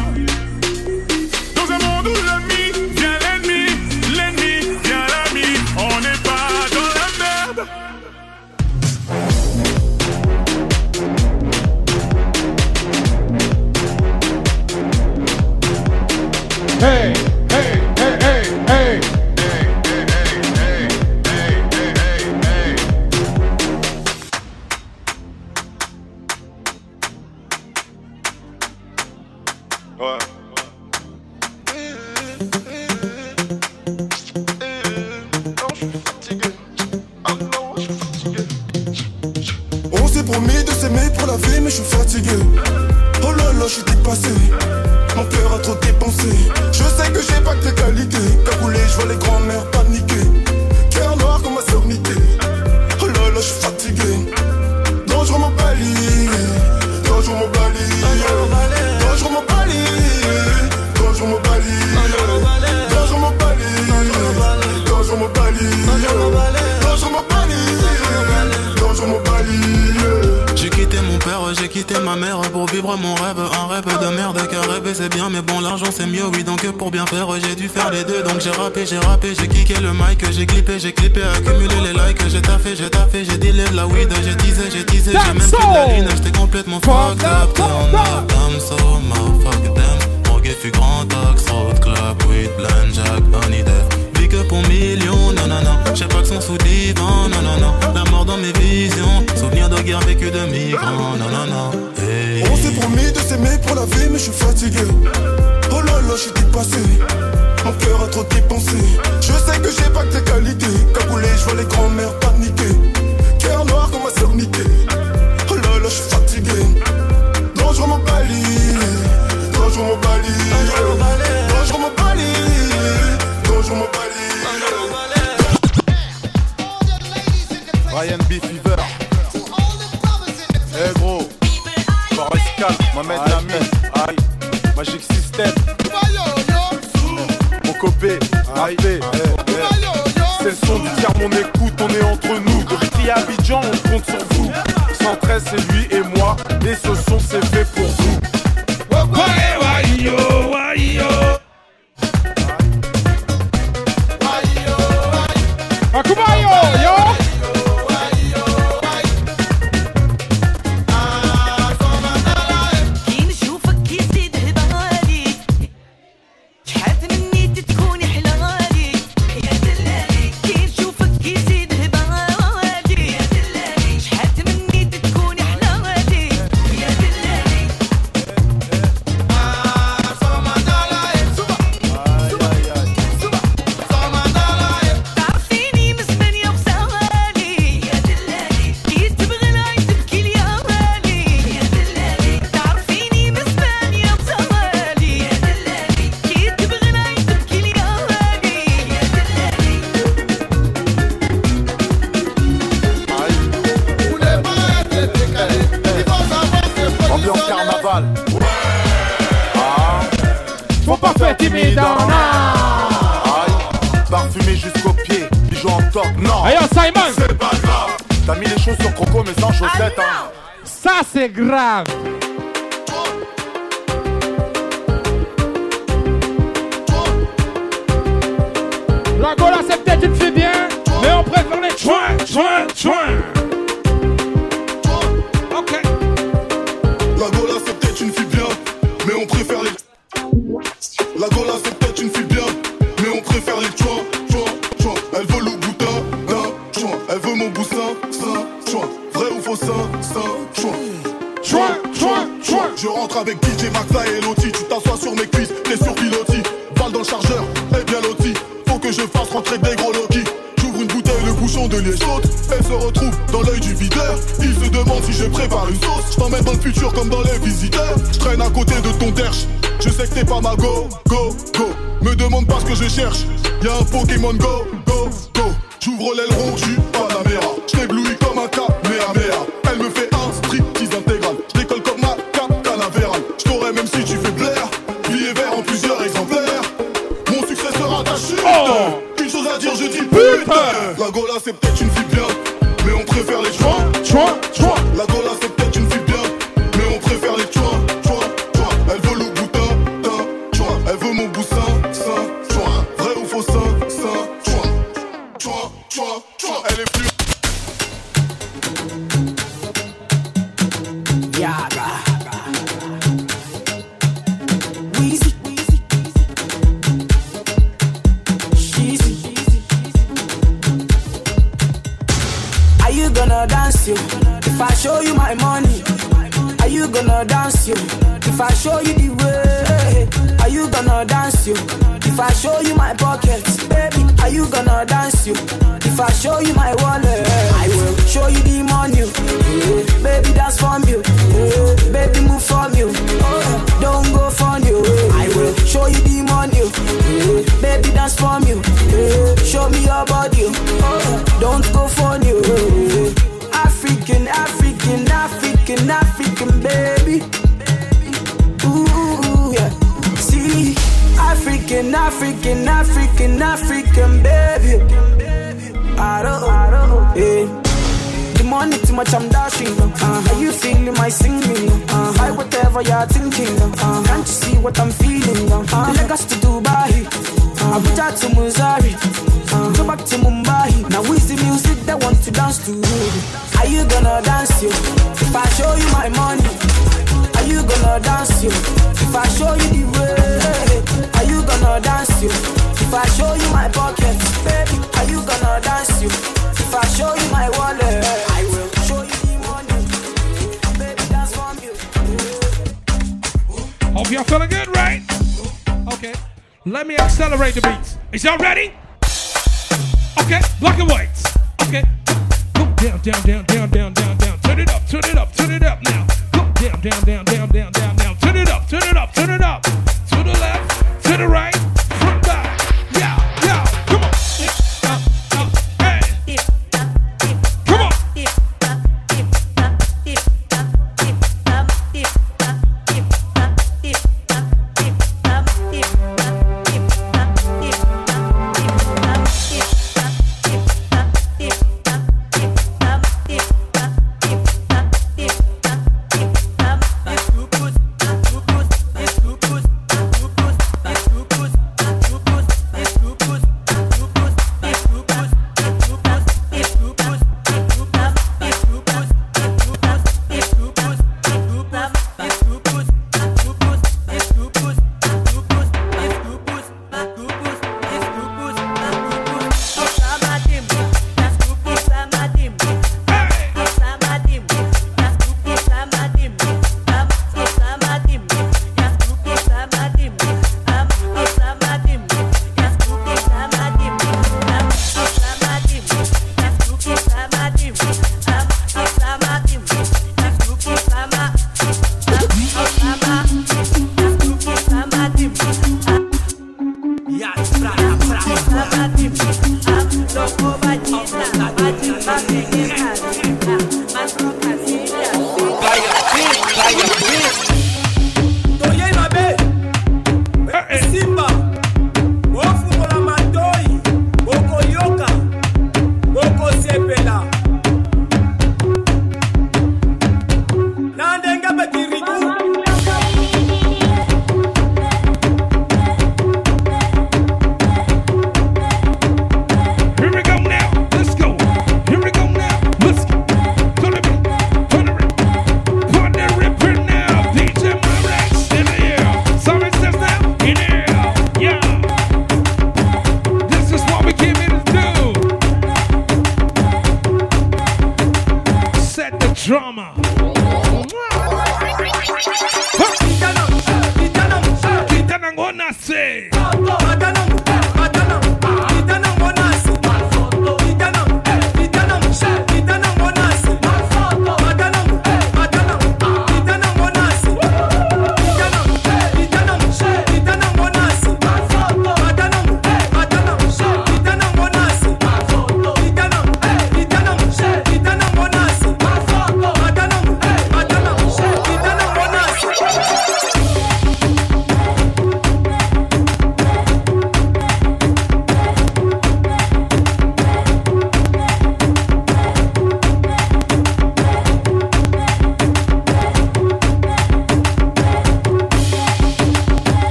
Non. Ayo oh, Simon. C'est pas grave. T'as mis les choses sur Croco mais sans chaussettes. Ah, hein. Ça c'est grave. La Gola c'est peut-être une fille bien, mais on préfère les chouins, chouins, chouins. Avec DJ Maxa et Loti, tu t'assois sur mes cuisses, t'es sur piloti. Balle dans le chargeur, et bien loti. Faut que je fasse rentrer des gros Loki. J'ouvre une bouteille, le bouchon de liège saute. Elle se retrouve dans l'œil du videur. Il se demande si je prépare une sauce. Je dans le futur comme dans les visiteurs. Je traîne à côté de ton derche. Je sais que t'es pas ma go, go, go. Me demande pas ce que je cherche. Y'a un Pokémon Go.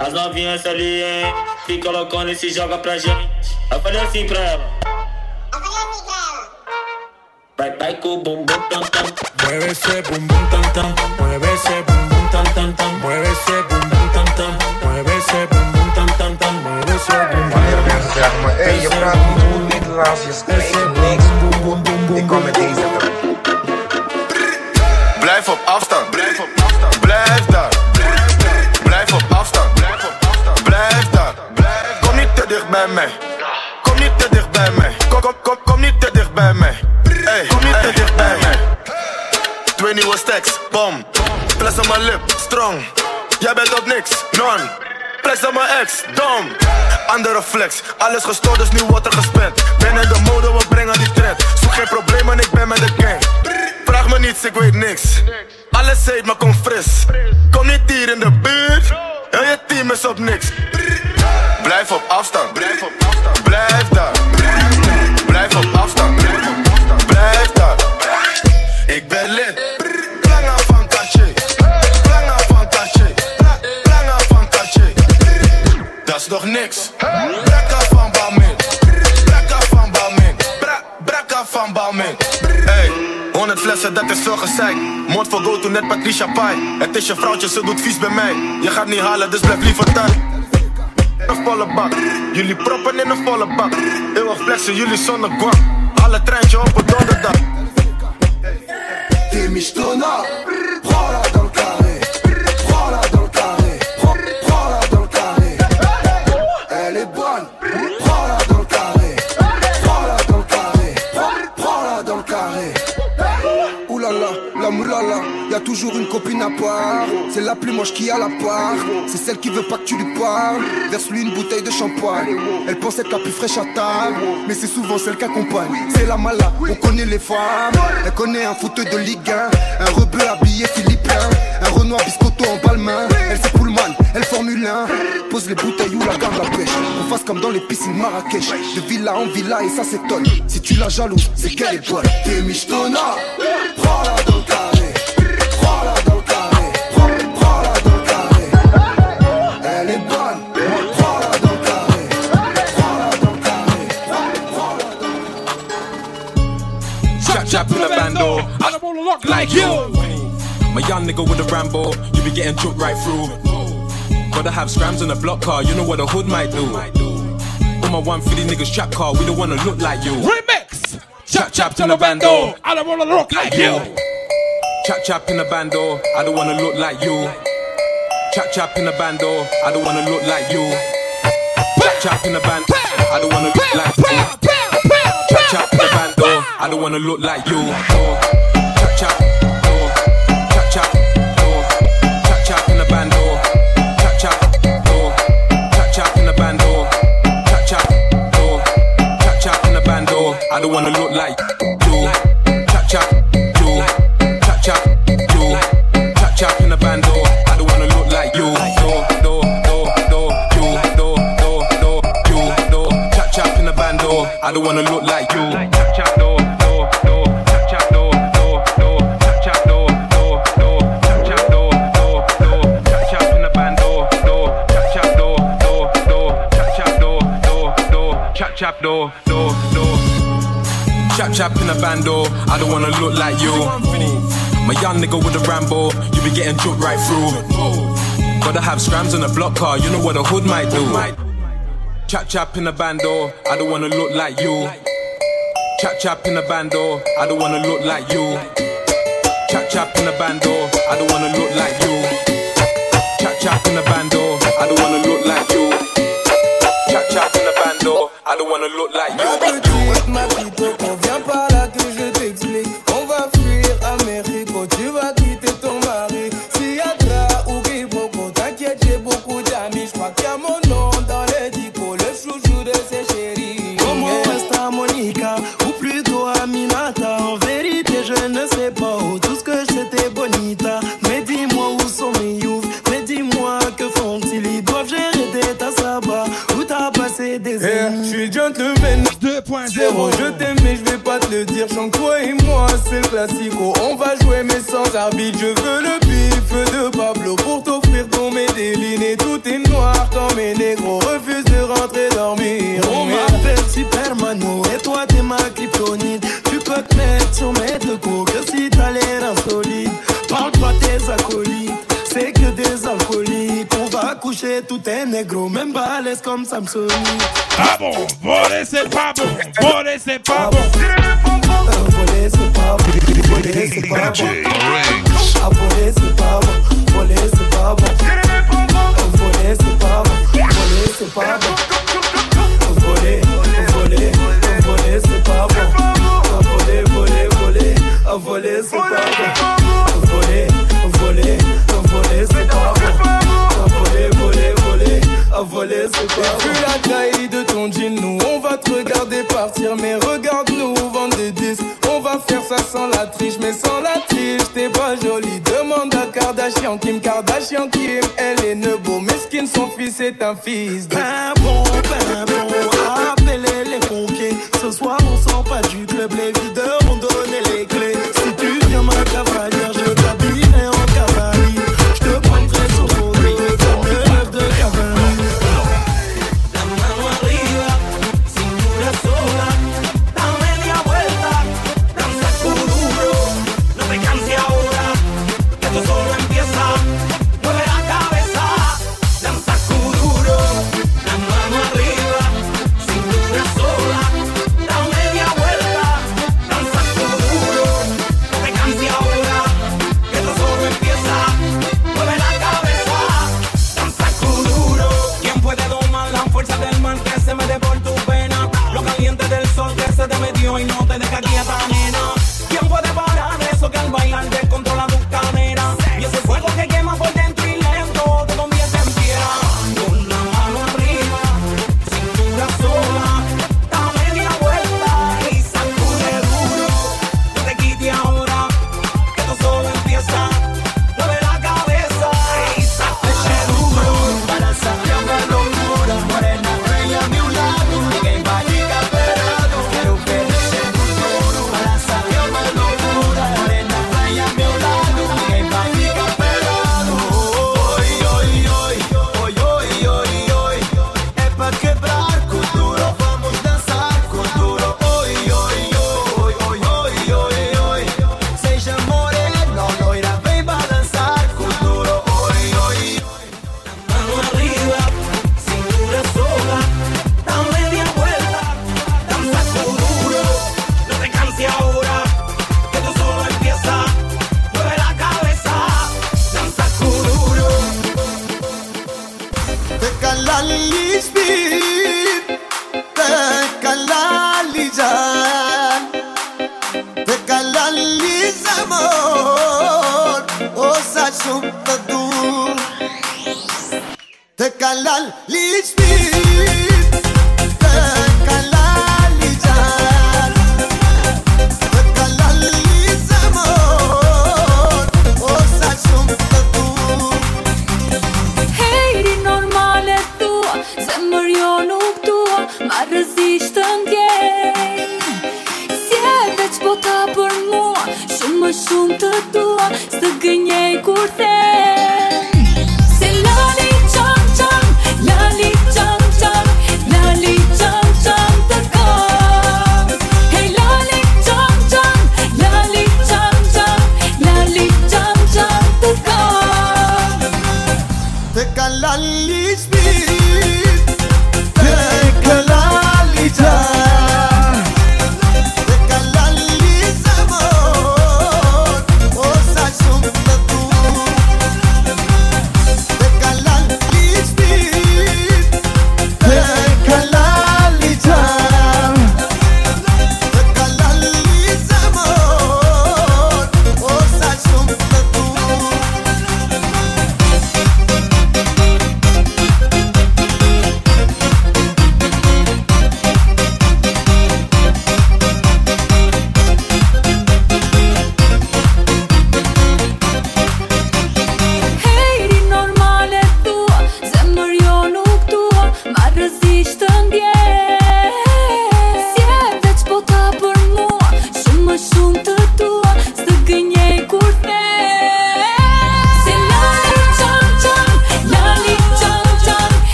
As novinhas ali, hein? Se colocando e se joga pra gente. Eu falei assim pra ela. Alles gestort, dus nu wordt er gespend. chapai. Het is je vrouwtje, ze doet vies bij mij. Je gaat niet halen, dus blijf liever thuis. Een volle bak, jullie proppen in een volle bak. Eeuwig flexen, jullie zonder kwam. Alle treintje op het donder. Qui a la part. C'est celle qui veut pas que tu lui parles. Verse-lui une bouteille de champagne. Elle pense être la plus fraîche à table. Mais c'est souvent celle qui accompagne. C'est la mala, on connaît les femmes. Elle connaît un fauteuil de Ligue 1. Un rebeu habillé philippin. Un Renoir biscotto en palmain. Elle c'est Pullman, elle Formule 1. Pose les bouteilles ou la garde la pêche. On fasse comme dans les piscines Marrakech. De villa en villa et ça s'étonne. Si tu la jalouses, c'est qu'elle est bonne. T'es michetonna. Rambo, you be getting choked right through. Gotta have scrams in a block car, you know what a hood might do. All my 150 niggas trap car, we don't wanna look like you. Remix! Chap chap in the bando. I don't wanna look like you. Chap chap in the bando, I don't wanna look like you. Chap chap in the bando, I don't wanna look like you. Chap chap in the band, I don't wanna look like you. Chap chap in the bando, I don't wanna look like you. I don't wanna look like you. Chap chap, you. Chap chap, you. Chap chap in the bando. I don't wanna look like you. I don't wanna look like you. Chap in a bando, I don't wanna look like you. My young nigga with a Rambo, you be getting choked right through. Gotta have scrams in a block car, you know what a hood might do. Chap chap in the bando, I don't wanna look like you. Chap chap in a bando, I don't wanna look like you. Chap chap in a bando, I don't wanna look like you. Chap chap in a bando, I don't wanna look like you. Chap chap in a bando, I don't wanna look like you. Comme Samsung Ah bon, voler c'est pas bon, voler c'est pas bon. Fils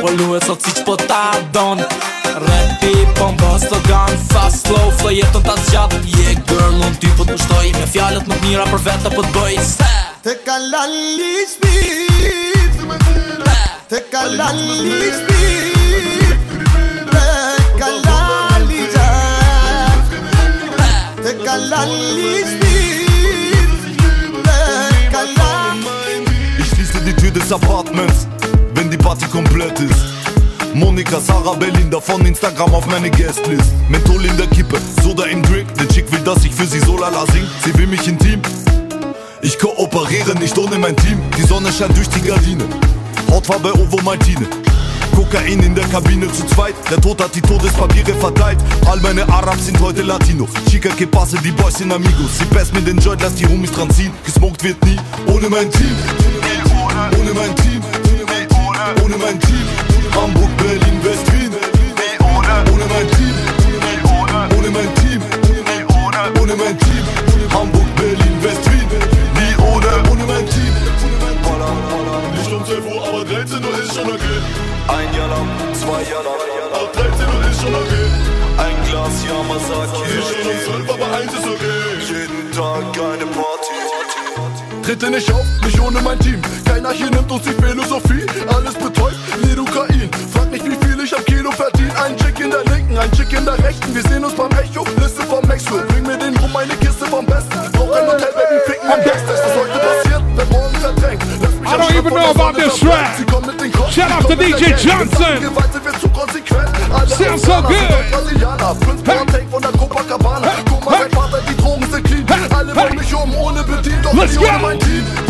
boule nous só sorti de potage war bei Kokain in der Kabine zu zweit. Der Tod hat die Todespapiere verteilt. All meine Arabs sind heute Latino. Chica que passe, die Boys sind Amigos. Sie best mit den Joint, lass die Homies dran ziehen. Gesmoked wird nie ohne mein Team. Ohne mein Team. Ohne mein Team. Hamburg, Berlin, West Wien. Ohne mein Team. schon okay. Ein Jahr lang, zwei Jahre lang, ab 13 und ist schon okay. Ein Glas Yamazaki. Ich bin um 12, aber eins ist okay. Jeden Tag eine Party. Trete nicht auf, nicht ohne mein Team. Keiner hier nimmt uns die Philosophie. Alles betäubt, Lidokain. Frag nicht, wie viel ich am Kilo verdient. Ein Chick in der linken, ein Chick in der rechten. Wir sehen uns beim Echo, Liste vom Maxwell. Bring mir den Rum, meine Kiste vom Besten. Brauch ein Hotel, Baby, ficken am Backstage. Was heute passiert, wenn morgen verdrängt. Lass mich I don't even know about this track. Shout out to DJ Johnson. Sounds so good. Hey. Hey. Hey. Let's go.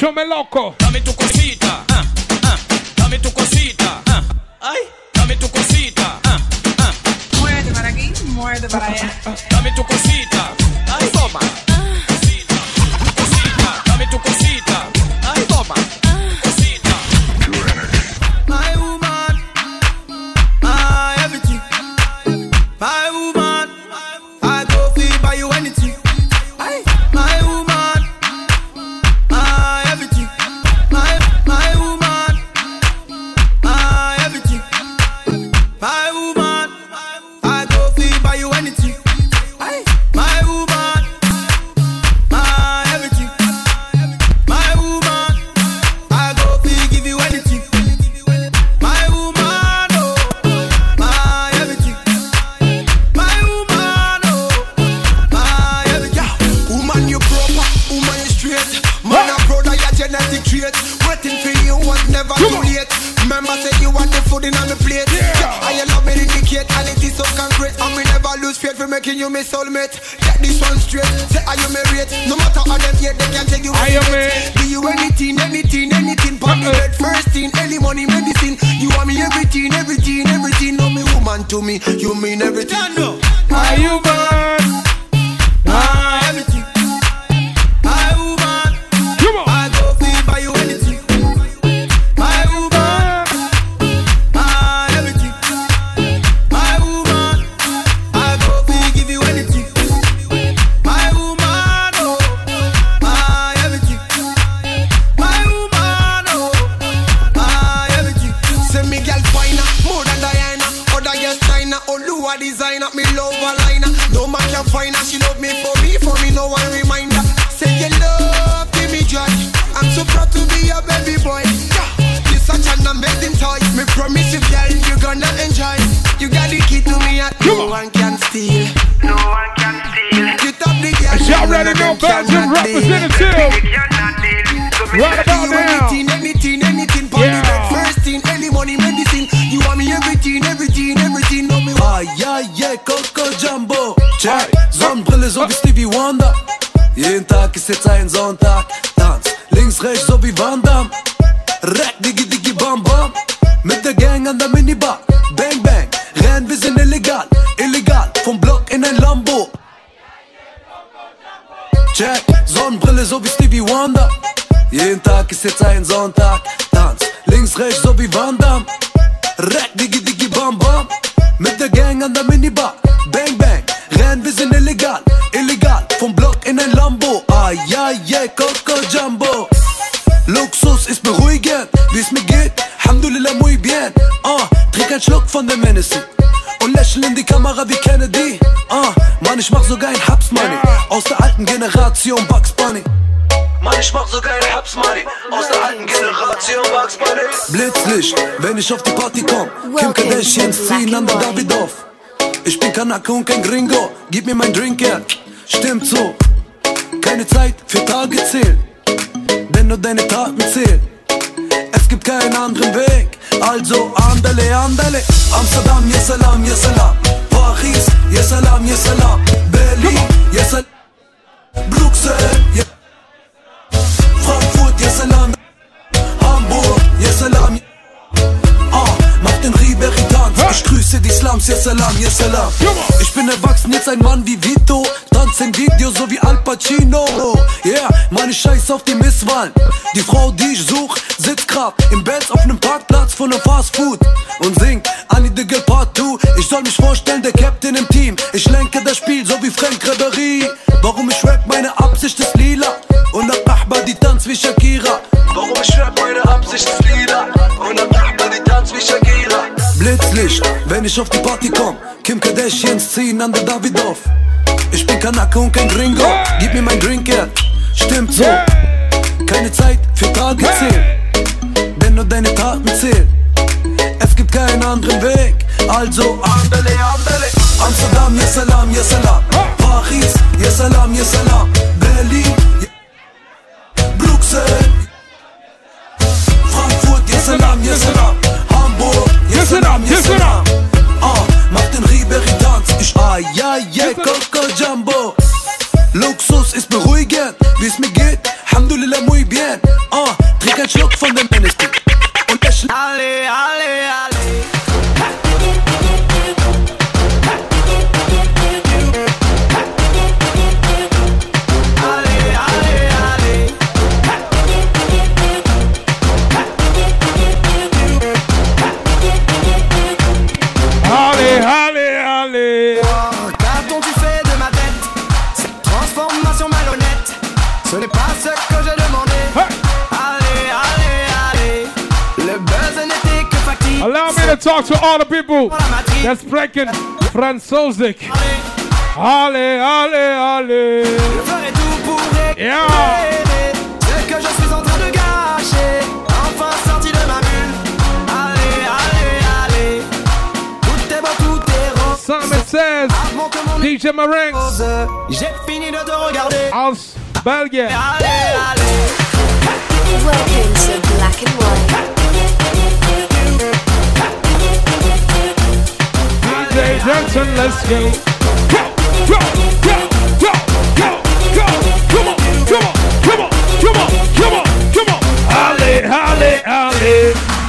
Yo me loco. Dame tu cosita. Ah, ah. Dame tu cosita. Ah. Ay. Dame tu cosita, ah, ah. Muévete para aquí, muévete para allá. for making you my soulmate. Get this one straight. Say I you married. No matter how them yet, they can't take you. I am married. Do you anything, anything, anything? Pop me first thing, any money, medicine. You want me everything, everything, everything. No me woman to me, you mean everything. Are you born? Ah, everything. wenn ich auf die Party komm. Kim Kardashian, Sinanda Davidoff. Ich bin Kanake und kein Gringo, gib mir mein Drink, ja. Stimmt so, talk to all the people that's breaking Franzosic. Allez, allez, allez. Tout Yeah. que je DJ Marinx. J'ai fini de te regarder. Allez, allez. To. DJ Johnson, let's go. Go, go, go, go, go, go. Come on, come on, come on, come on, come on, come on. Allez, allez, allez.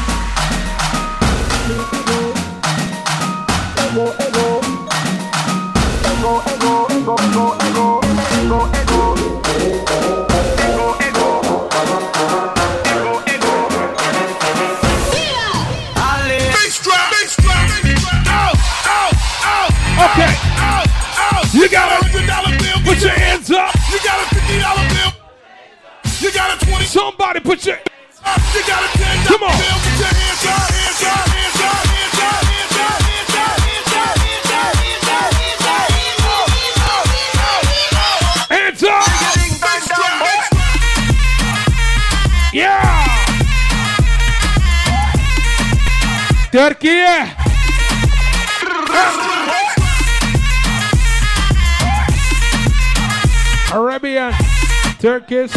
Somebody put your. You got a ten Come on. bill. Put your hands up, hands up, hands up, hands up, hands up, hands up, hands up, hands up, hands up, hands up, hands up. Hands up. Yeah. Turkey. Arabian, Turkish,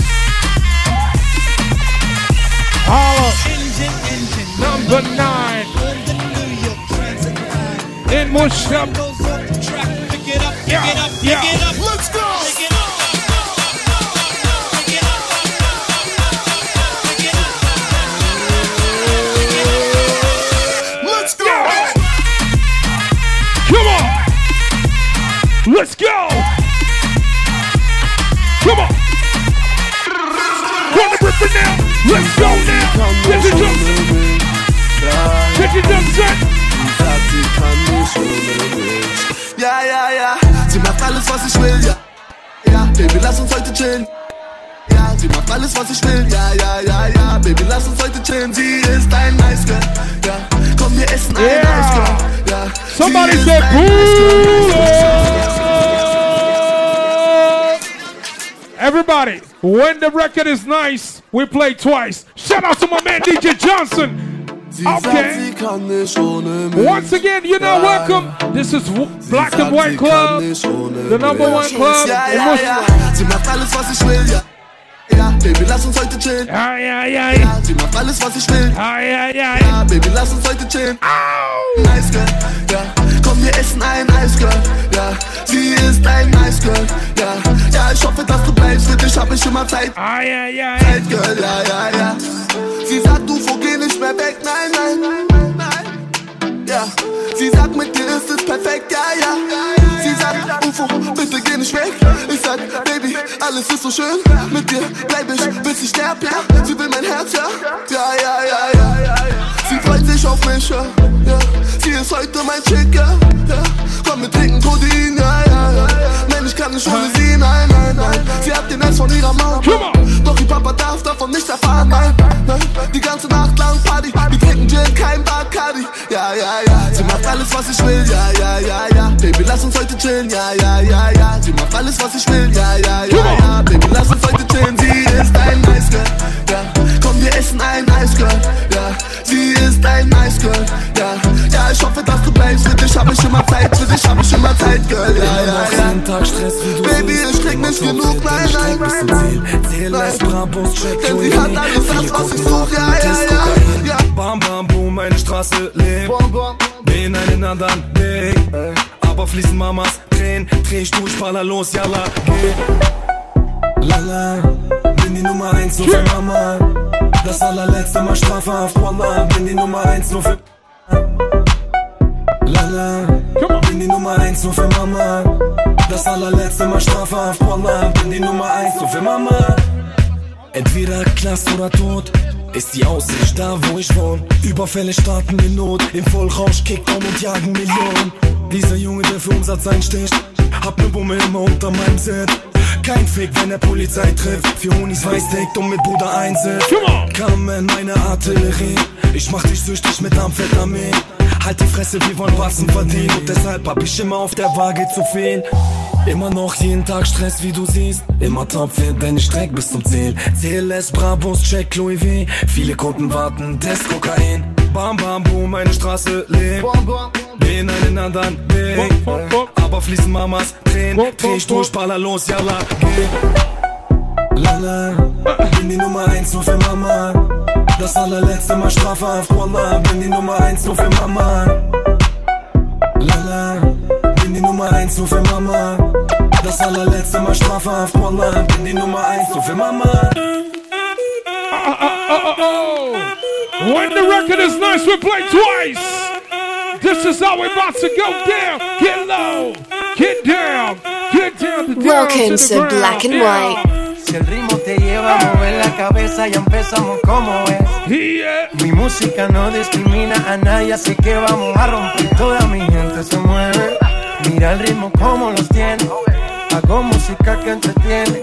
Holla, number nine, in Mushab. Yeah, yeah. Let's go. Let's go. Come on. Let's go. Come on. Wanna rip now? Let's go now. Get your jump. Get your jump set. Ja, ja, ja, sie macht alles, was ich will, ja. Ja, Baby, lass uns heute chillen. Ja, sie macht alles, was ich will, ja, ja, ja, ja. Baby, lass uns heute chillen. Sie ist ein Nice Girl, ja. Komm, wir essen ein Yeah. Nice Girl, ja. Somebody said, ein Everybody, when the record is nice, we play twice. Shout out to my man DJ Johnson. Okay. sie kann nicht ohne mich. Once again, you're Ja, welcome. This is Black and White Club, kann nicht ohne the number one club in ja, Muslim. ja. Sie macht alles, was ich will, ja. Ja, Baby, lass uns heute chillen. Ja, ja, ja. Ja, sie macht alles, was ich will. Ja, ja, ja. Ja, Baby, lass uns heute chillen. Nice Girl, ja. Wir essen ein Nice Girl, ja. Sie ist ein Nice Girl, ja. Ja, ich hoffe, dass du bleibst. Für dich hab ich immer Zeit. Ah, ja, ja. Zeit, Girl, ja, ja, ja. Sie sagt, du geh nicht mehr weg. Nein, nein, nein, nein. Ja, sie sagt, mit dir ist es perfekt, ja, ja. Sie sagt, UFO, bitte geh nicht weg. Ich sag, Baby, alles ist so schön. Mit dir bleib ich, bis ich sterb, ja. Sie will mein Herz, ja. Ja, ja, ja, ja, ja. ja. Sie freut sich auf mich, ja. ja. De har søgt om at tjekke, ja. Kom med drinken, tro ja, ja ja. Nein, ich kann nicht ohne sie, nein, nein, nein. Sie hat den Eis von ihrer Mama. Doch ihr Papa darf davon nicht erfahren, nein, nein. Die ganze Nacht lang Party. Wir trinken Gin, kein Bacardi. Ja, ja, ja. Sie macht alles, was ich will, ja, ja, ja, ja. Baby, lass uns heute chillen, ja, ja, ja, ja. Sie macht alles, was ich will, ja, ja, ja, ja. Baby, lass uns heute chillen. Sie ist ein Nice Girl, ja. Komm, wir essen ein Nice Girl, ja. Sie ist ein Nice Girl, ja. Ja, ich hoffe, dass du bleibst. Für dich hab ich immer Zeit, für dich hab ich immer Zeit, Girl, ja, ja, Jeden Tag Stress, Baby, ich krieg nicht Mama genug, nein, nein, nein, nein. CLS, Brabus, Check, Denn sie hat alles das, was ich such, ja, ja, ja. Bam, bam, boom, meine Straße lebt. Bin einen anderen Weg. Aber fließen Mamas Tränen, dreh ich durch, baller los, yalla, geh. Lala, bin die Nummer eins nur für Mama. Das allerletzte Mal strafhaft, Wallah, bin die Nummer eins nur für. Lala, bin die Nummer eins nur für Mama. Das allerletzte Mal strafhaft, Wallah, bin die Nummer eins nur für Mama. Entweder Knast oder Tod. Ist die Aussicht da, wo ich wohne? Überfälle starten in Not. Im Vollrausch Kickdown und jagen Millionen. Dieser Junge, der für Umsatz einsticht. Hab ne Bumme immer unter meinem Set. Kein Fick, wenn der Polizei trifft. Für Honis weiß deckt und mit Bruder einsetzt. Kam in meine Artillerie. Ich mach dich süchtig mit Amphetamin. Halt die Fresse, wir wollen Batzen verdienen Und deshalb hab ich immer auf der Waage zu viel Immer noch jeden Tag Stress, wie du siehst Immer topfit, wenn ich streck bis zum Ziel CLS, Brabus, Check, Louis V Viele Kunden warten, Test, Kokain Bam, bam, boom, meine Straße lebt Gehen einen anderen Weg. Aber fließen Mamas Tränen. Dreh ich durch, baller los, yalla, geh. Lala, bin die Nummer eins nur für Mama. Das allerletzte Mal strafhaft, Wallah Bin die Nummer eins nur für Mama. Lala, bin die Nummer eins nur für Mama. Das allerletzte Mal strafhaft, Wallah Bin die Nummer eins nur für Mama When the record is nice, we play twice. This is how we're about to go down. Get low, get down, get down down Welcome to, the to. Black and Yeah. White. Si el ritmo te lleva a mover la cabeza, ya empezamos como es. Mi música no discrimina a nadie, así que vamos a romper. Toda mi gente se mueve. Mira el ritmo como los tiene. Hago música que entretiene.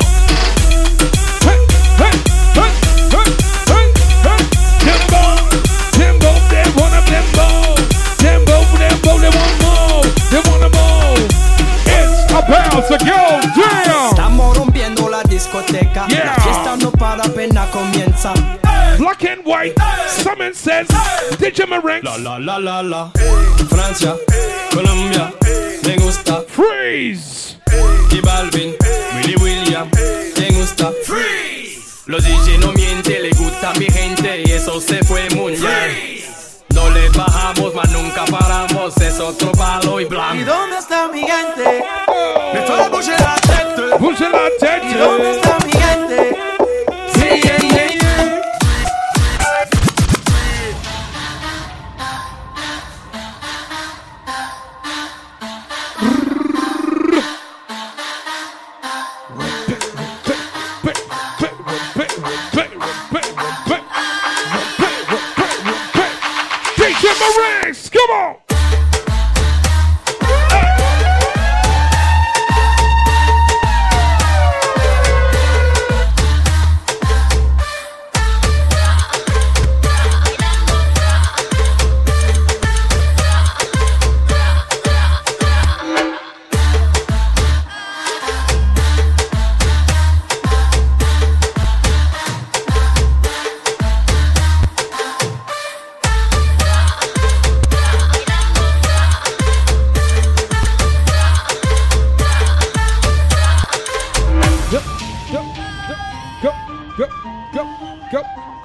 Down. Estamos rompiendo la discoteca. Yeah. La fiesta no para, apenas comienza. Black and white. Someone says, DJ Marenx. La la la la la. Francia, Colombia, me gusta. Freeze. Y Balvin, Willy William, me gusta. Freeze. Los DJ no mienten, le gusta a mi gente y eso se fue muy bien. No le bajamos, mas nunca paramos, es otro palo y ¿Y blanco. dónde está mi gente? Marenx, come on.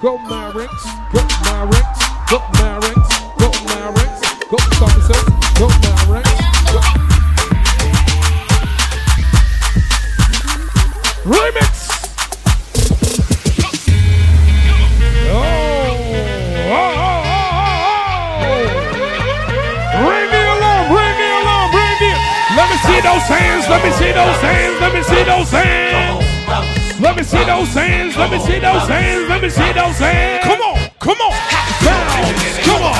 Go, Marinx, go, Marinx, let me see those hands. Come on, come on. Bounce, come on.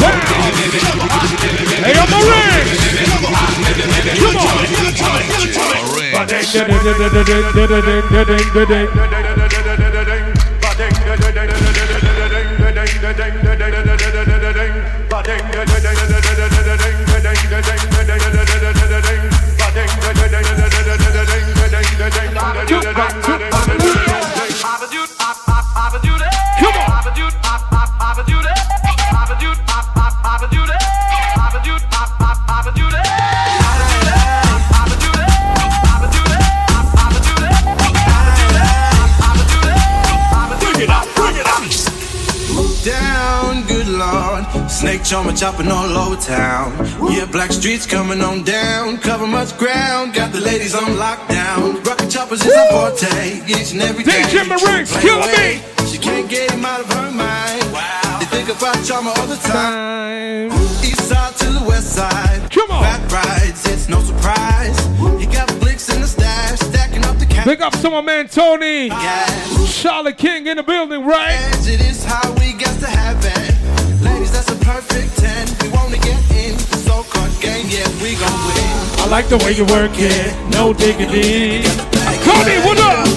Bounce. Hey, I'm a ring. Come on. down, Snake charmer chopping all over town. Yeah, black streets coming on down. Cover much ground, got the ladies on lockdown. Rocket choppers is a forte, each and every day. DJ Marinx, Play killing away. She can't get him out of her mind. Wow. They think about charmer all the time. East side to the west side. Come on. Back rides, it's no surprise. You got blicks in the stash, stacking up the cash. Big up to my man Tony. Charlotte King in the building, right? perfect 10. We wanna get in the so called game, yeah, we gon' win. I like the way you work it, no diggity. Cody, what up?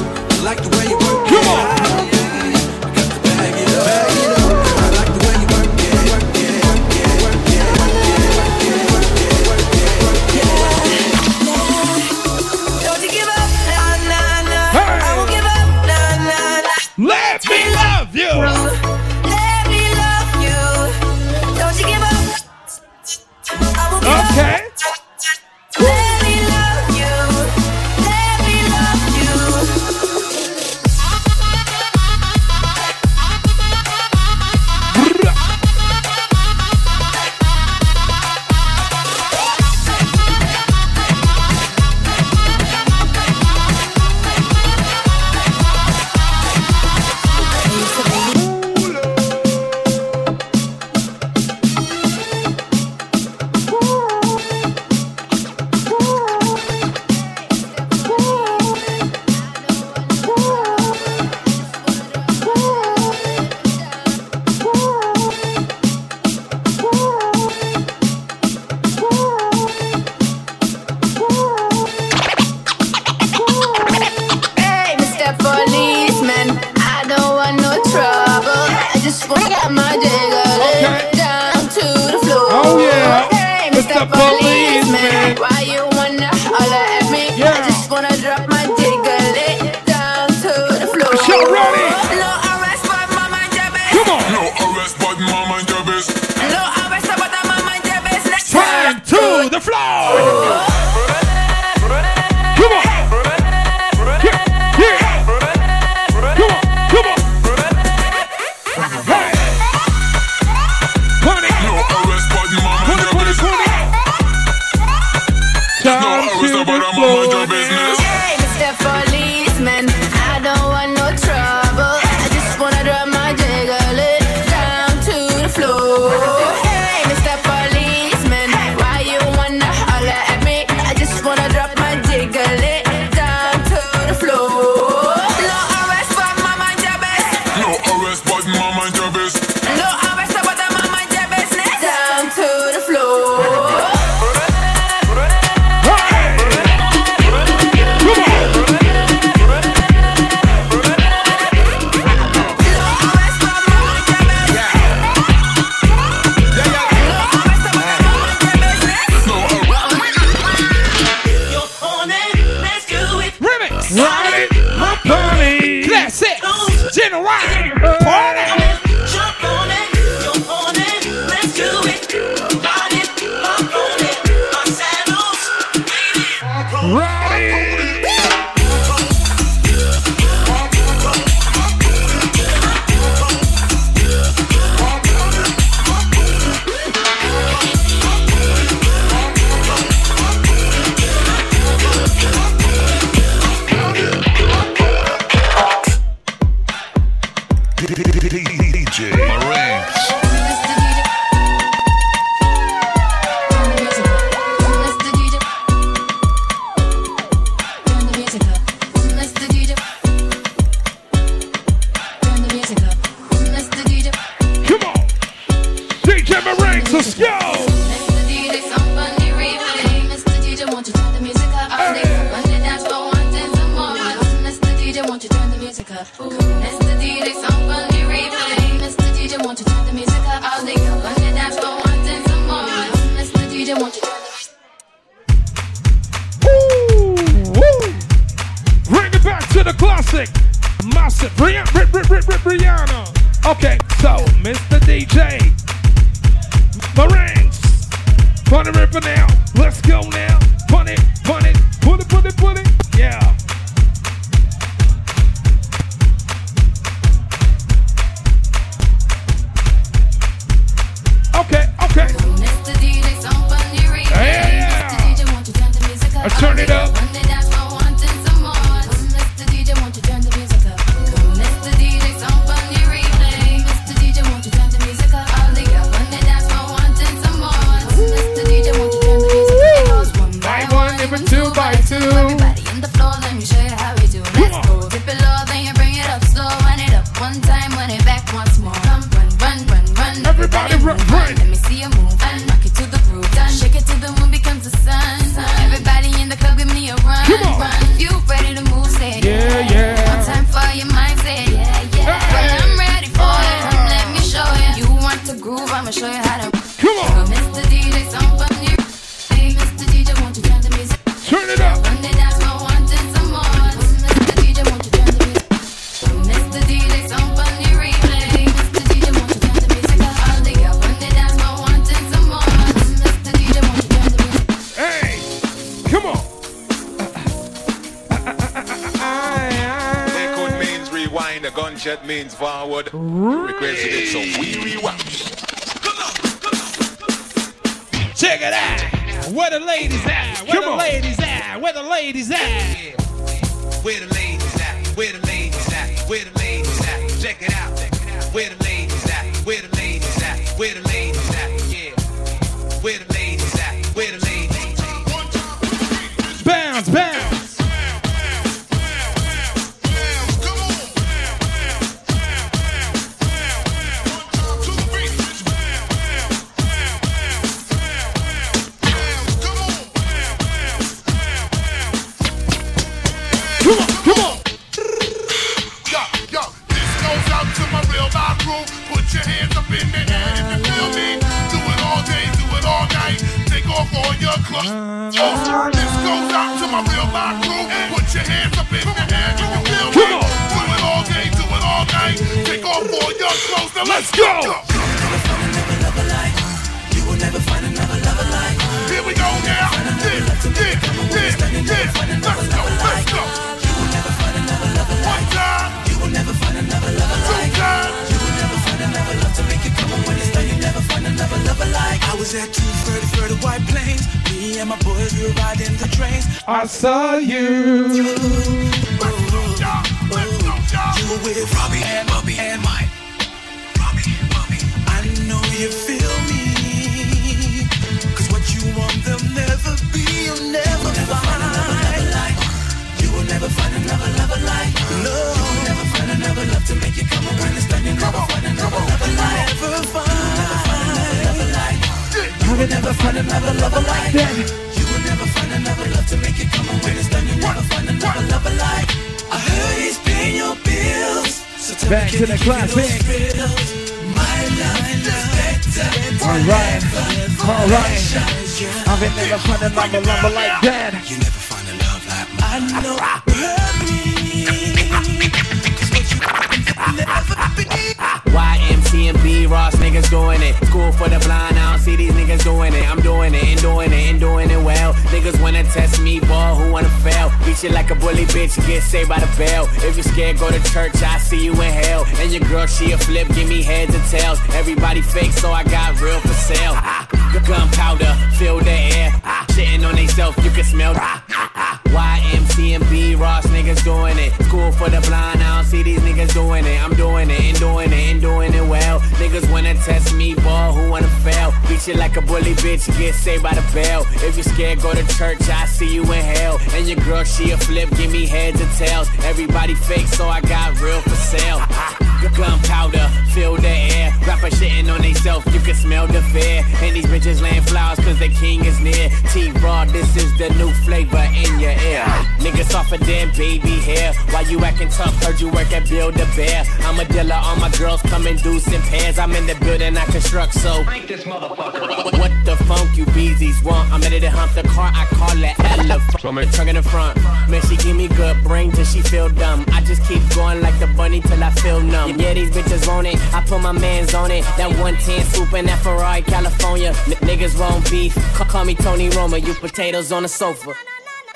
my man's on it. That 110 swooping that Ferrari, California. N- niggas won't beef. C- call me Tony Roma, you potatoes on the sofa.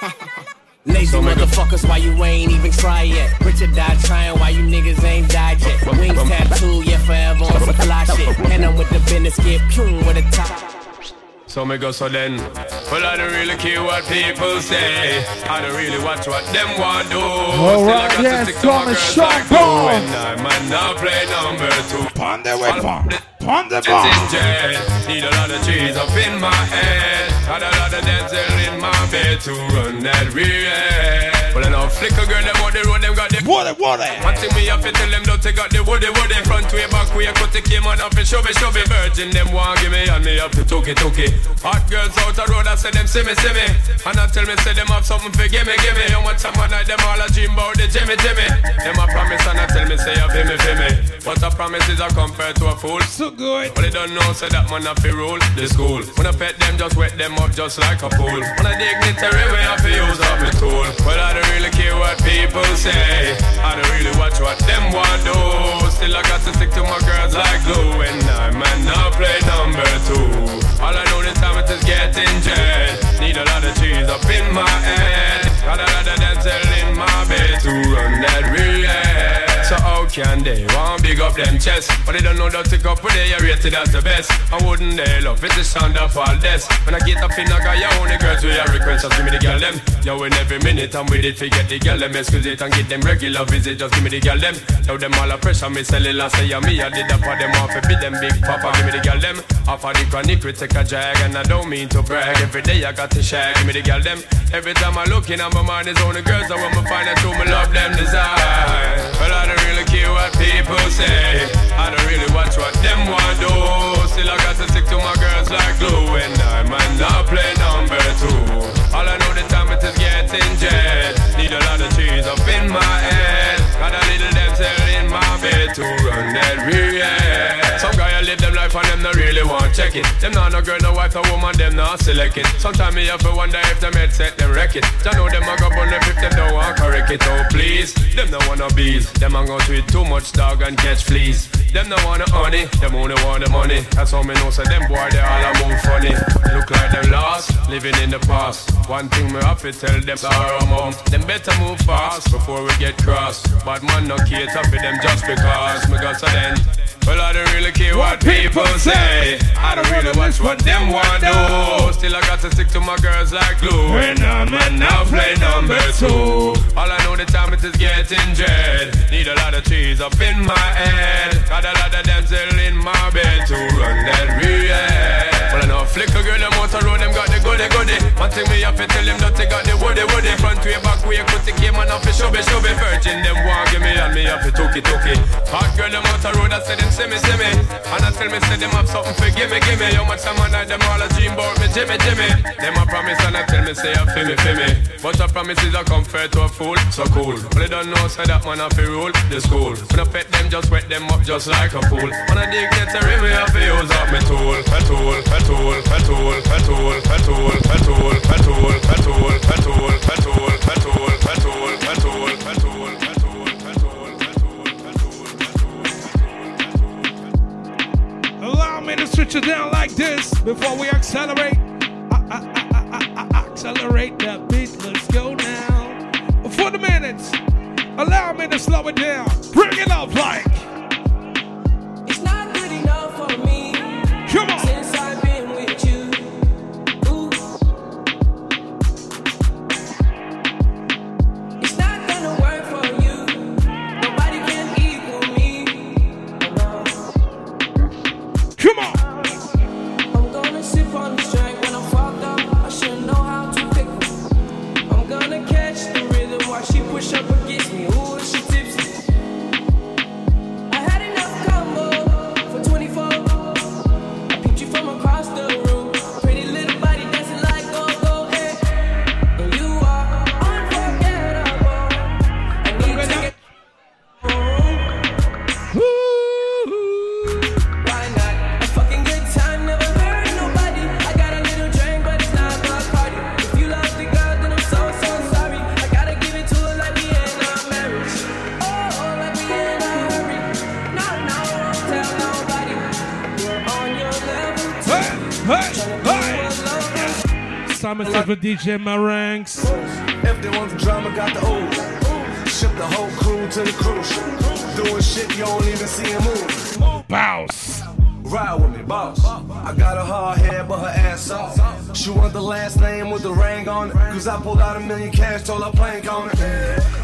Lazy so motherfuckers, why you ain't even try yet? Richard died trying, why you niggas ain't died yet? Wings tattooed, yeah, forever on some fly shit. And I'm with the business, get pure with a top. So me go so then. Well, I don't really care what people say. I don't really watch what them want do. All Still right, to come and shot ball. And I'm not play number two. Pon the weapon. Pon the ball. Need a lot of cheese up in my head. And a lot of Denzel in my bed to run that real. But I know flicker girl, them on the road, them got the water, water. One thing me have to tell them, don't take out the woody, woody. Way, way, cut the came on off and shove it, shove it. Virgin, them want give me, and me have to took it, took it. Hot girls out the road, I say them see me, see me. And I tell me, say them have something for give me, give me. How much time I night, them all a dream about the Jimmy, Jimmy. Them a promise, and I tell me, say you feel me, feel me. But a promise is a compared to a fool. So good. But they don't know, say that man have to rule the school. When I pet them, just wet them up just like a pool. When I dignitary, we have to use up my tool. Well, I don't really care what people say. I don't really watch what them want do. Still, I got to stick to my girls like glue. And I might not play number two. All I know this time is getting jet. Need a lot of cheese up in my head. Got a lot of dental in my bed to run that relay. So how can they want big up them chest? But they don't know that to couple they are rated as the best. I wouldn't they love it the sound of all this. When I get up in I got your only girls with your request, just give me the girl them. Yo, in every minute I'm with it, forget the girl them. Excuse it and get them regular visit, just give me the girl them. Now them all a pressure, me sell it last yeah, me. I did that for them off, be them big papa, give me the girl them. Off of the chronic, we take a drag, and I don't mean to brag. Every day I got to share, give me the girl them. Every time I look in, my mind is on the girls, I want me find out who me love them desire. Well, I don't really care what people say. I don't really watch what them want do. Still I got to stick to my girls like glue, and I might not play number two. All I know the time it is getting jet. Need a lot of cheese up in my head. Got a little damsel in my bed to run that real. And them no really want check it. Them not no girl, no wife, no woman, them not select it. Sometimes me have to wonder if them head set them wreck it. I know them a go bun if them don't want correct it. Oh please, them no wanna bees. Them a go tweet too much dog and catch fleas. Them no wanna honey, them only want the money. That's how me know so them boy they all a move funny. Look like them lost, living in the past. One thing me have to tell them sorrow mom. Them better move fast before we get cross. Bad man no cater for them just because me got so then. Well, I don't really care what people say. I don't really watch what them want do. Still, I got to stick to my girls like glue. When I'm in now play number two. All I know the time it is getting dread. Need a lot of cheese up in my head. Got a lot of in my bed to run that real. I know flicker girl, them out road, them got the goody goody. One thing me have to tell them that they got the woody woody. Front way, back way, cut the game and off the shove it, shove it. Virgin, them want give me and me have to took it, took. Hot girl, them out road, I say them see me, see me. And I tell me, say them have something for give me, give me. How much time I night, them all a dream about me, Jimmy, Jimmy. Them a promise and I tell me, say, I feel me, feel me. But a promise is a comfort to a fool, so cool. But they don't know, say that man have to rule the school. When I pet them, just wet them up just like a fool. When I dig get a me have to use up my tool. A tool, a tool, Allow me to switch it down like this before we accelerate. Accelerate the beat, let's go now. For the minutes, allow me to slow it down. Bring it up like. Come on. I'm gonna sip on the strength when I'm fucked up. I should know how to pick 'em. I'm gonna catch the rhythm while she push up Says with DJ Maranks. If they want the drama, got the ooze. Ship the whole crew to the cruise. Doing shit you don't even see him move. Bounce. Ride with me, boss. I got a hard head, but her ass off. She want the last name with the ring on it. Cause I pulled out a million cash, told her plank on it.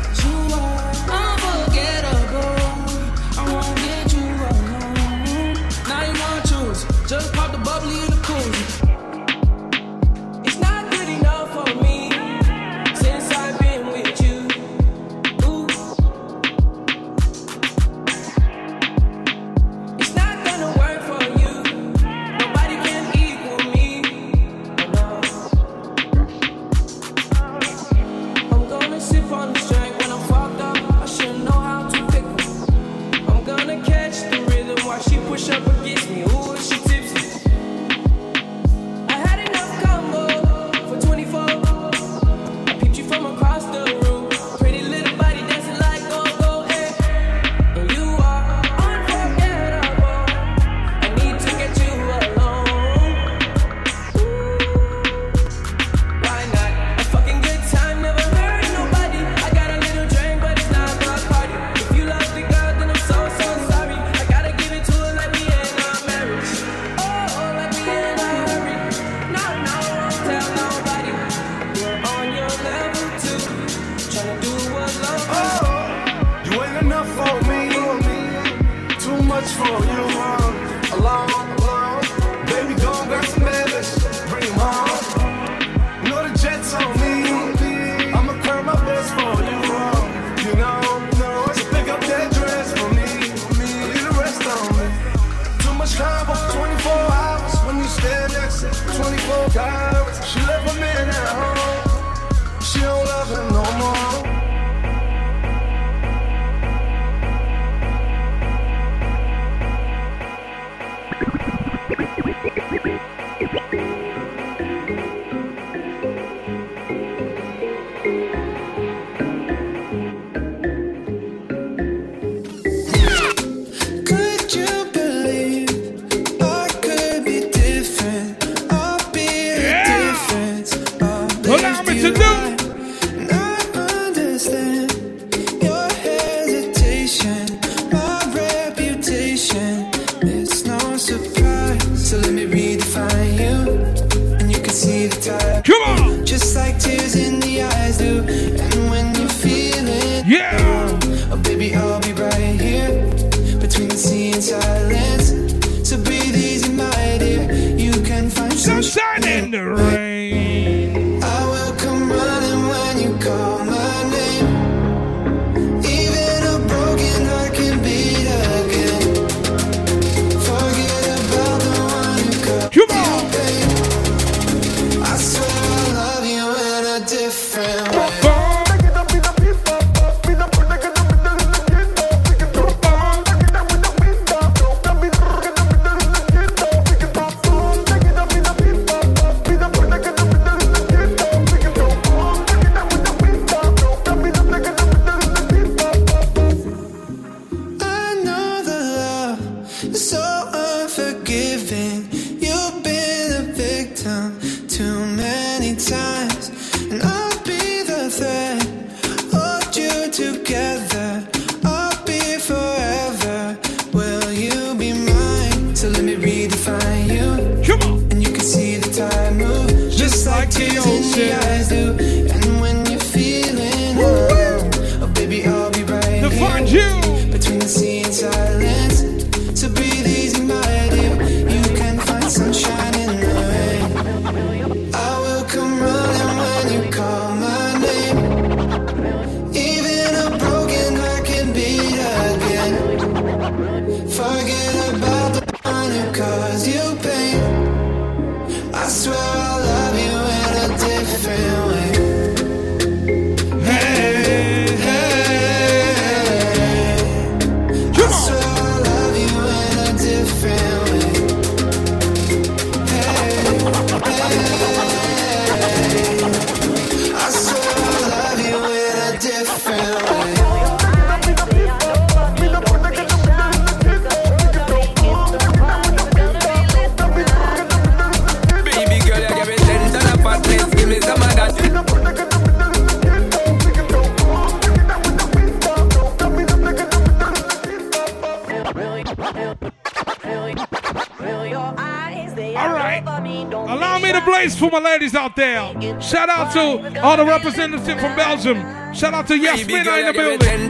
to all the representatives from Belgium. Shout out to Yasmin in the building.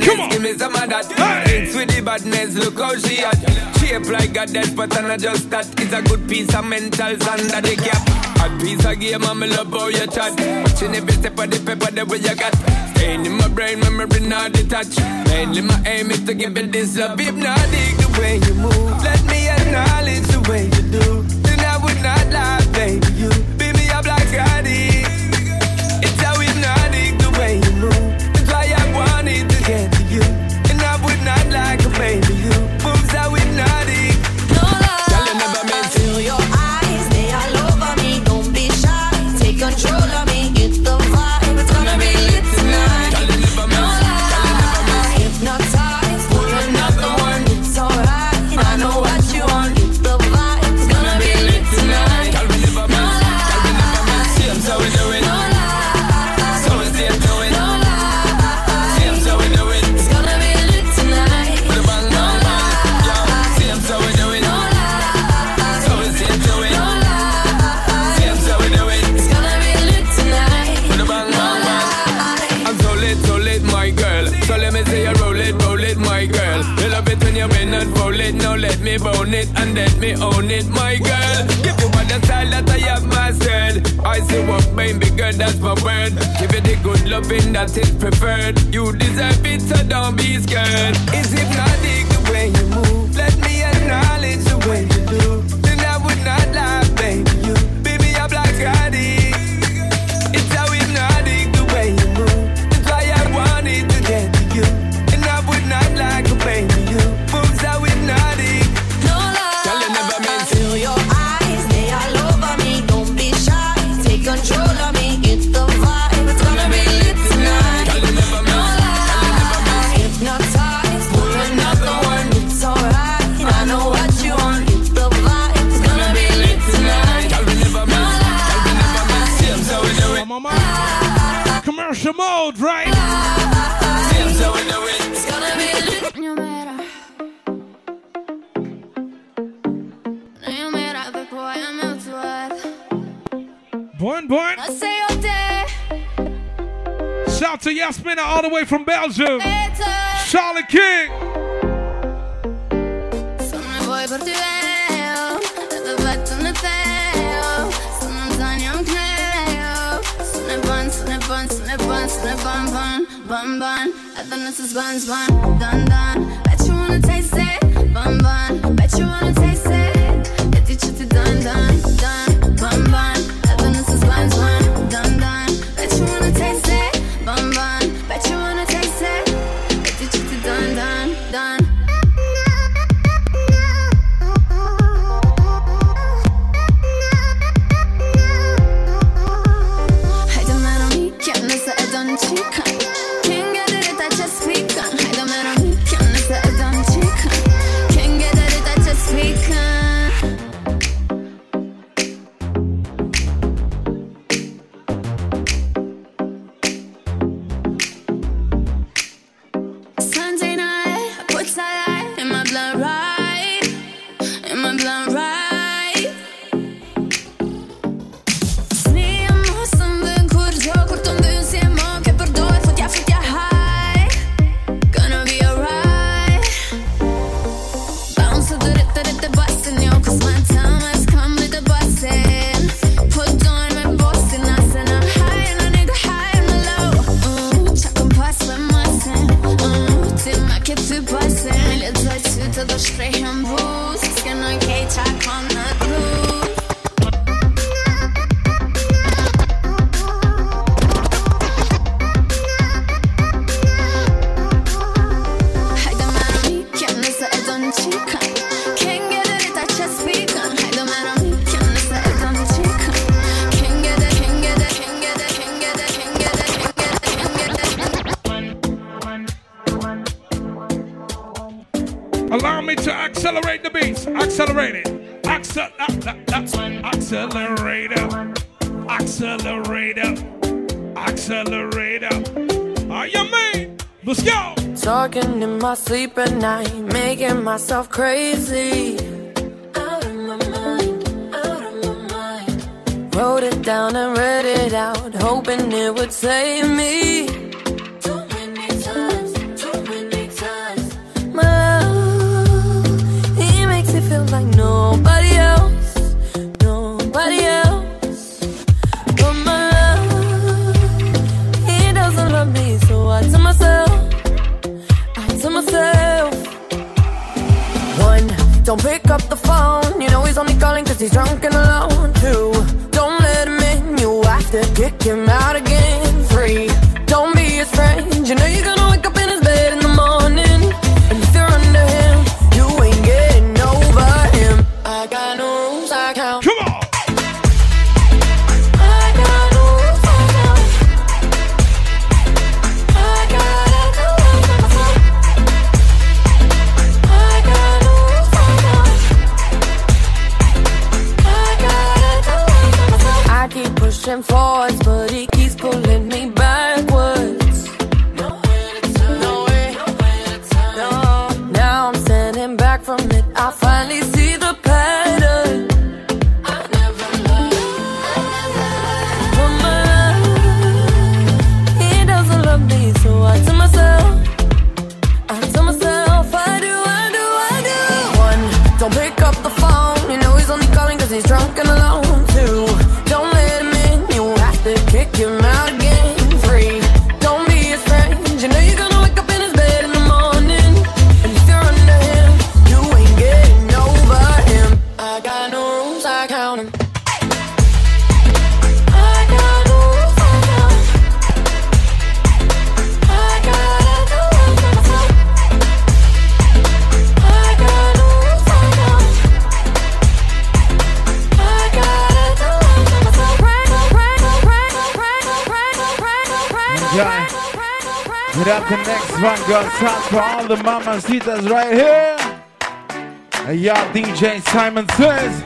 Come on. Hey. It's with the badness, look how she at. Shape like a I just that. It's a good piece of cap. A piece of game, I'm love how you chat. Watching every step of the paper, way you got. Staying in my brain, memory not detached. Mainly my aim is to give it this love. If not, dig the way you move. Let me acknowledge the way you do. Let me own it, my girl. Give you all the style that I have myself. I see what baby girl, that's my word. Give you the good loving that is preferred. You deserve it, so don't be scared. It's hypnotic the way you move. Let me acknowledge the way you do. to Yasmina all the way from Belgium. Charlotte King. Bet you wanna taste it, bun bun. Bet you wanna taste it. myself crazy. for all the mamacitas right here. And y'all DJ Simon says,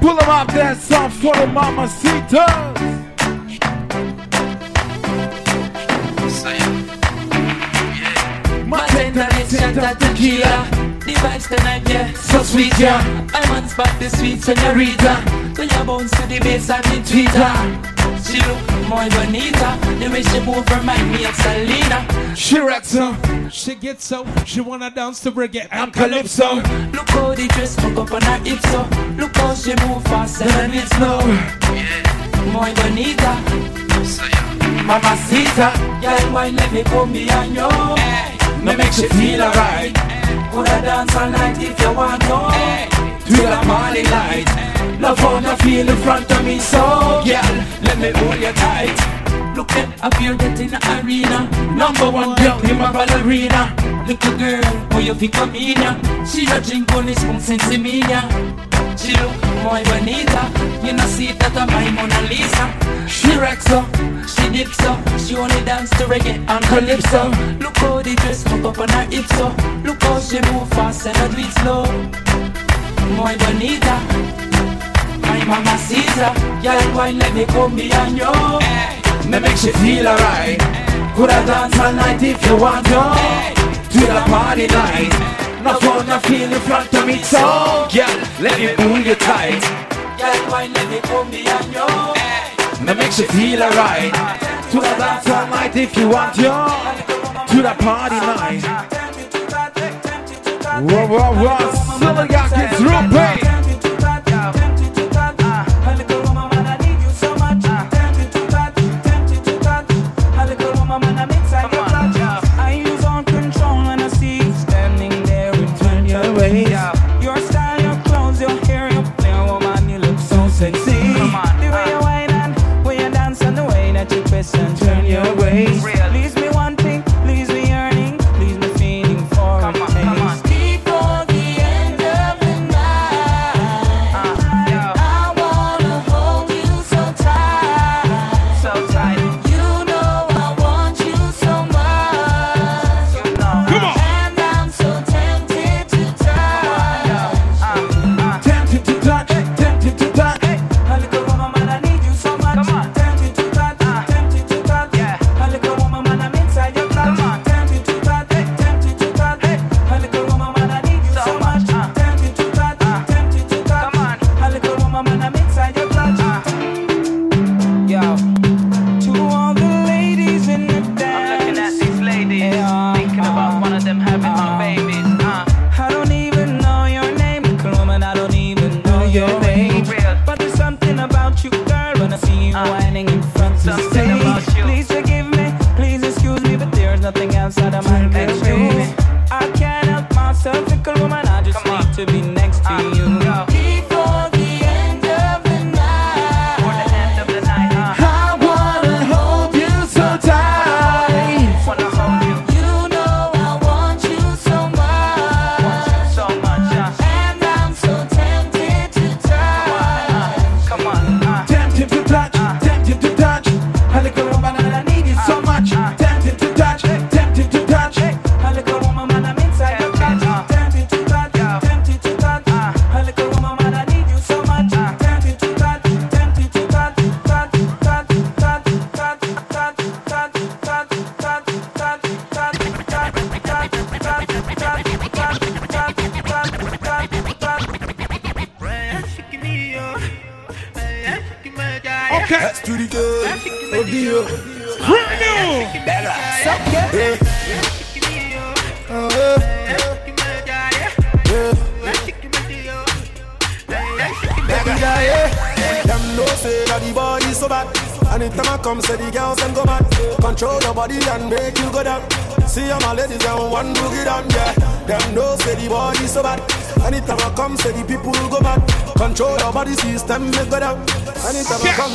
pull them up that song for the mamacitas. Matenta, tequila. The vibes tonight, yeah, so sweet, yeah. My man spot the sweet senorita. When you bounce to the bass and the tweeter. She look more bonita. The way she move remind me of Selena. She rocks so, she gets so, she wanna dance to reggae and calypso. Look how the dress hook up on her hips so. Look how she move fast and it's slow. Muy bonita. Mamacita. Girl, why let me come behind you? Me makes you feel alright. Coulda dance all night if you want to. To the morning light. Love how you feel in front of me, so girl, let me hold you tight. Look up here get in the arena. Number one girl in my ballerina. Little girl, how you think of me now? She a drink on this from Sensimilla. She look muy bonita. You know see that I'm my Mona Lisa. She rocks up, she dips up. She only dance to reggae and calypso. Look how the dress hook up on her hips so. Look how she move fast and I do it slow. Muy bonita. My mama Caesar, girl, why let me come behind you? Me make you feel alright. Coulda dance all night if you want to. To the party night. No no feel in front of me, so girl, let me pull you tight. Girl, why let me come behind you? That makes you feel alright. To the dance all night if you want to. To the party night. Whoa, whoa, whoa. Silver got kids real. Your ways.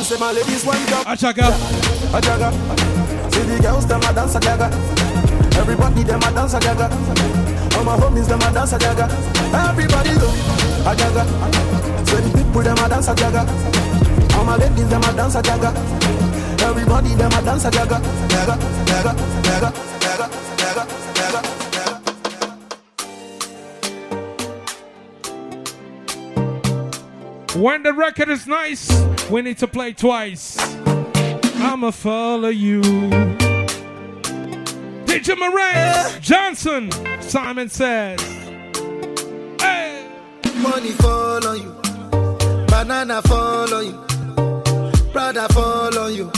Say my ladies one jump. Achaga. Achaga. See the girls, them a dance a gaga. Everybody, them a dance a gaga. All my homies, them a dance a gaga. Everybody go a gaga. See the people, them a dance a gaga. All my ladies, them a dance a gaga. Everybody, them a dance a gaga. Gaga, gaga, gaga, gaga, gaga, gaga. When the record is nice, we need to play twice. I'ma follow you. Major Moraine Johnson. Simon says. Money fall on you, banana fall on you, Prada fall on you.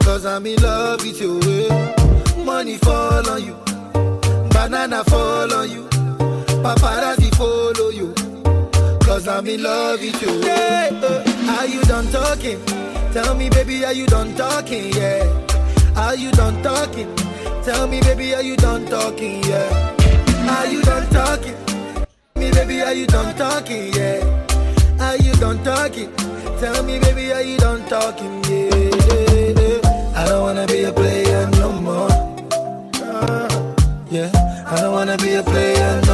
Cause I'm in love with you. Money fall on you, banana fall on you, paparazzi follow you. Cause I'm in love with you. Yeah, uh, are you done talking? Tell me, baby, are you done talking? Yeah. Are you done talking? Tell me, baby, are you done talking? Yeah. Are you done talking? Me, baby, are you done talking? Yeah. Are you done talking? Tell me, baby, are you done talking? Yeah. I don't wanna be a player no more. Yeah. I don't wanna be a player no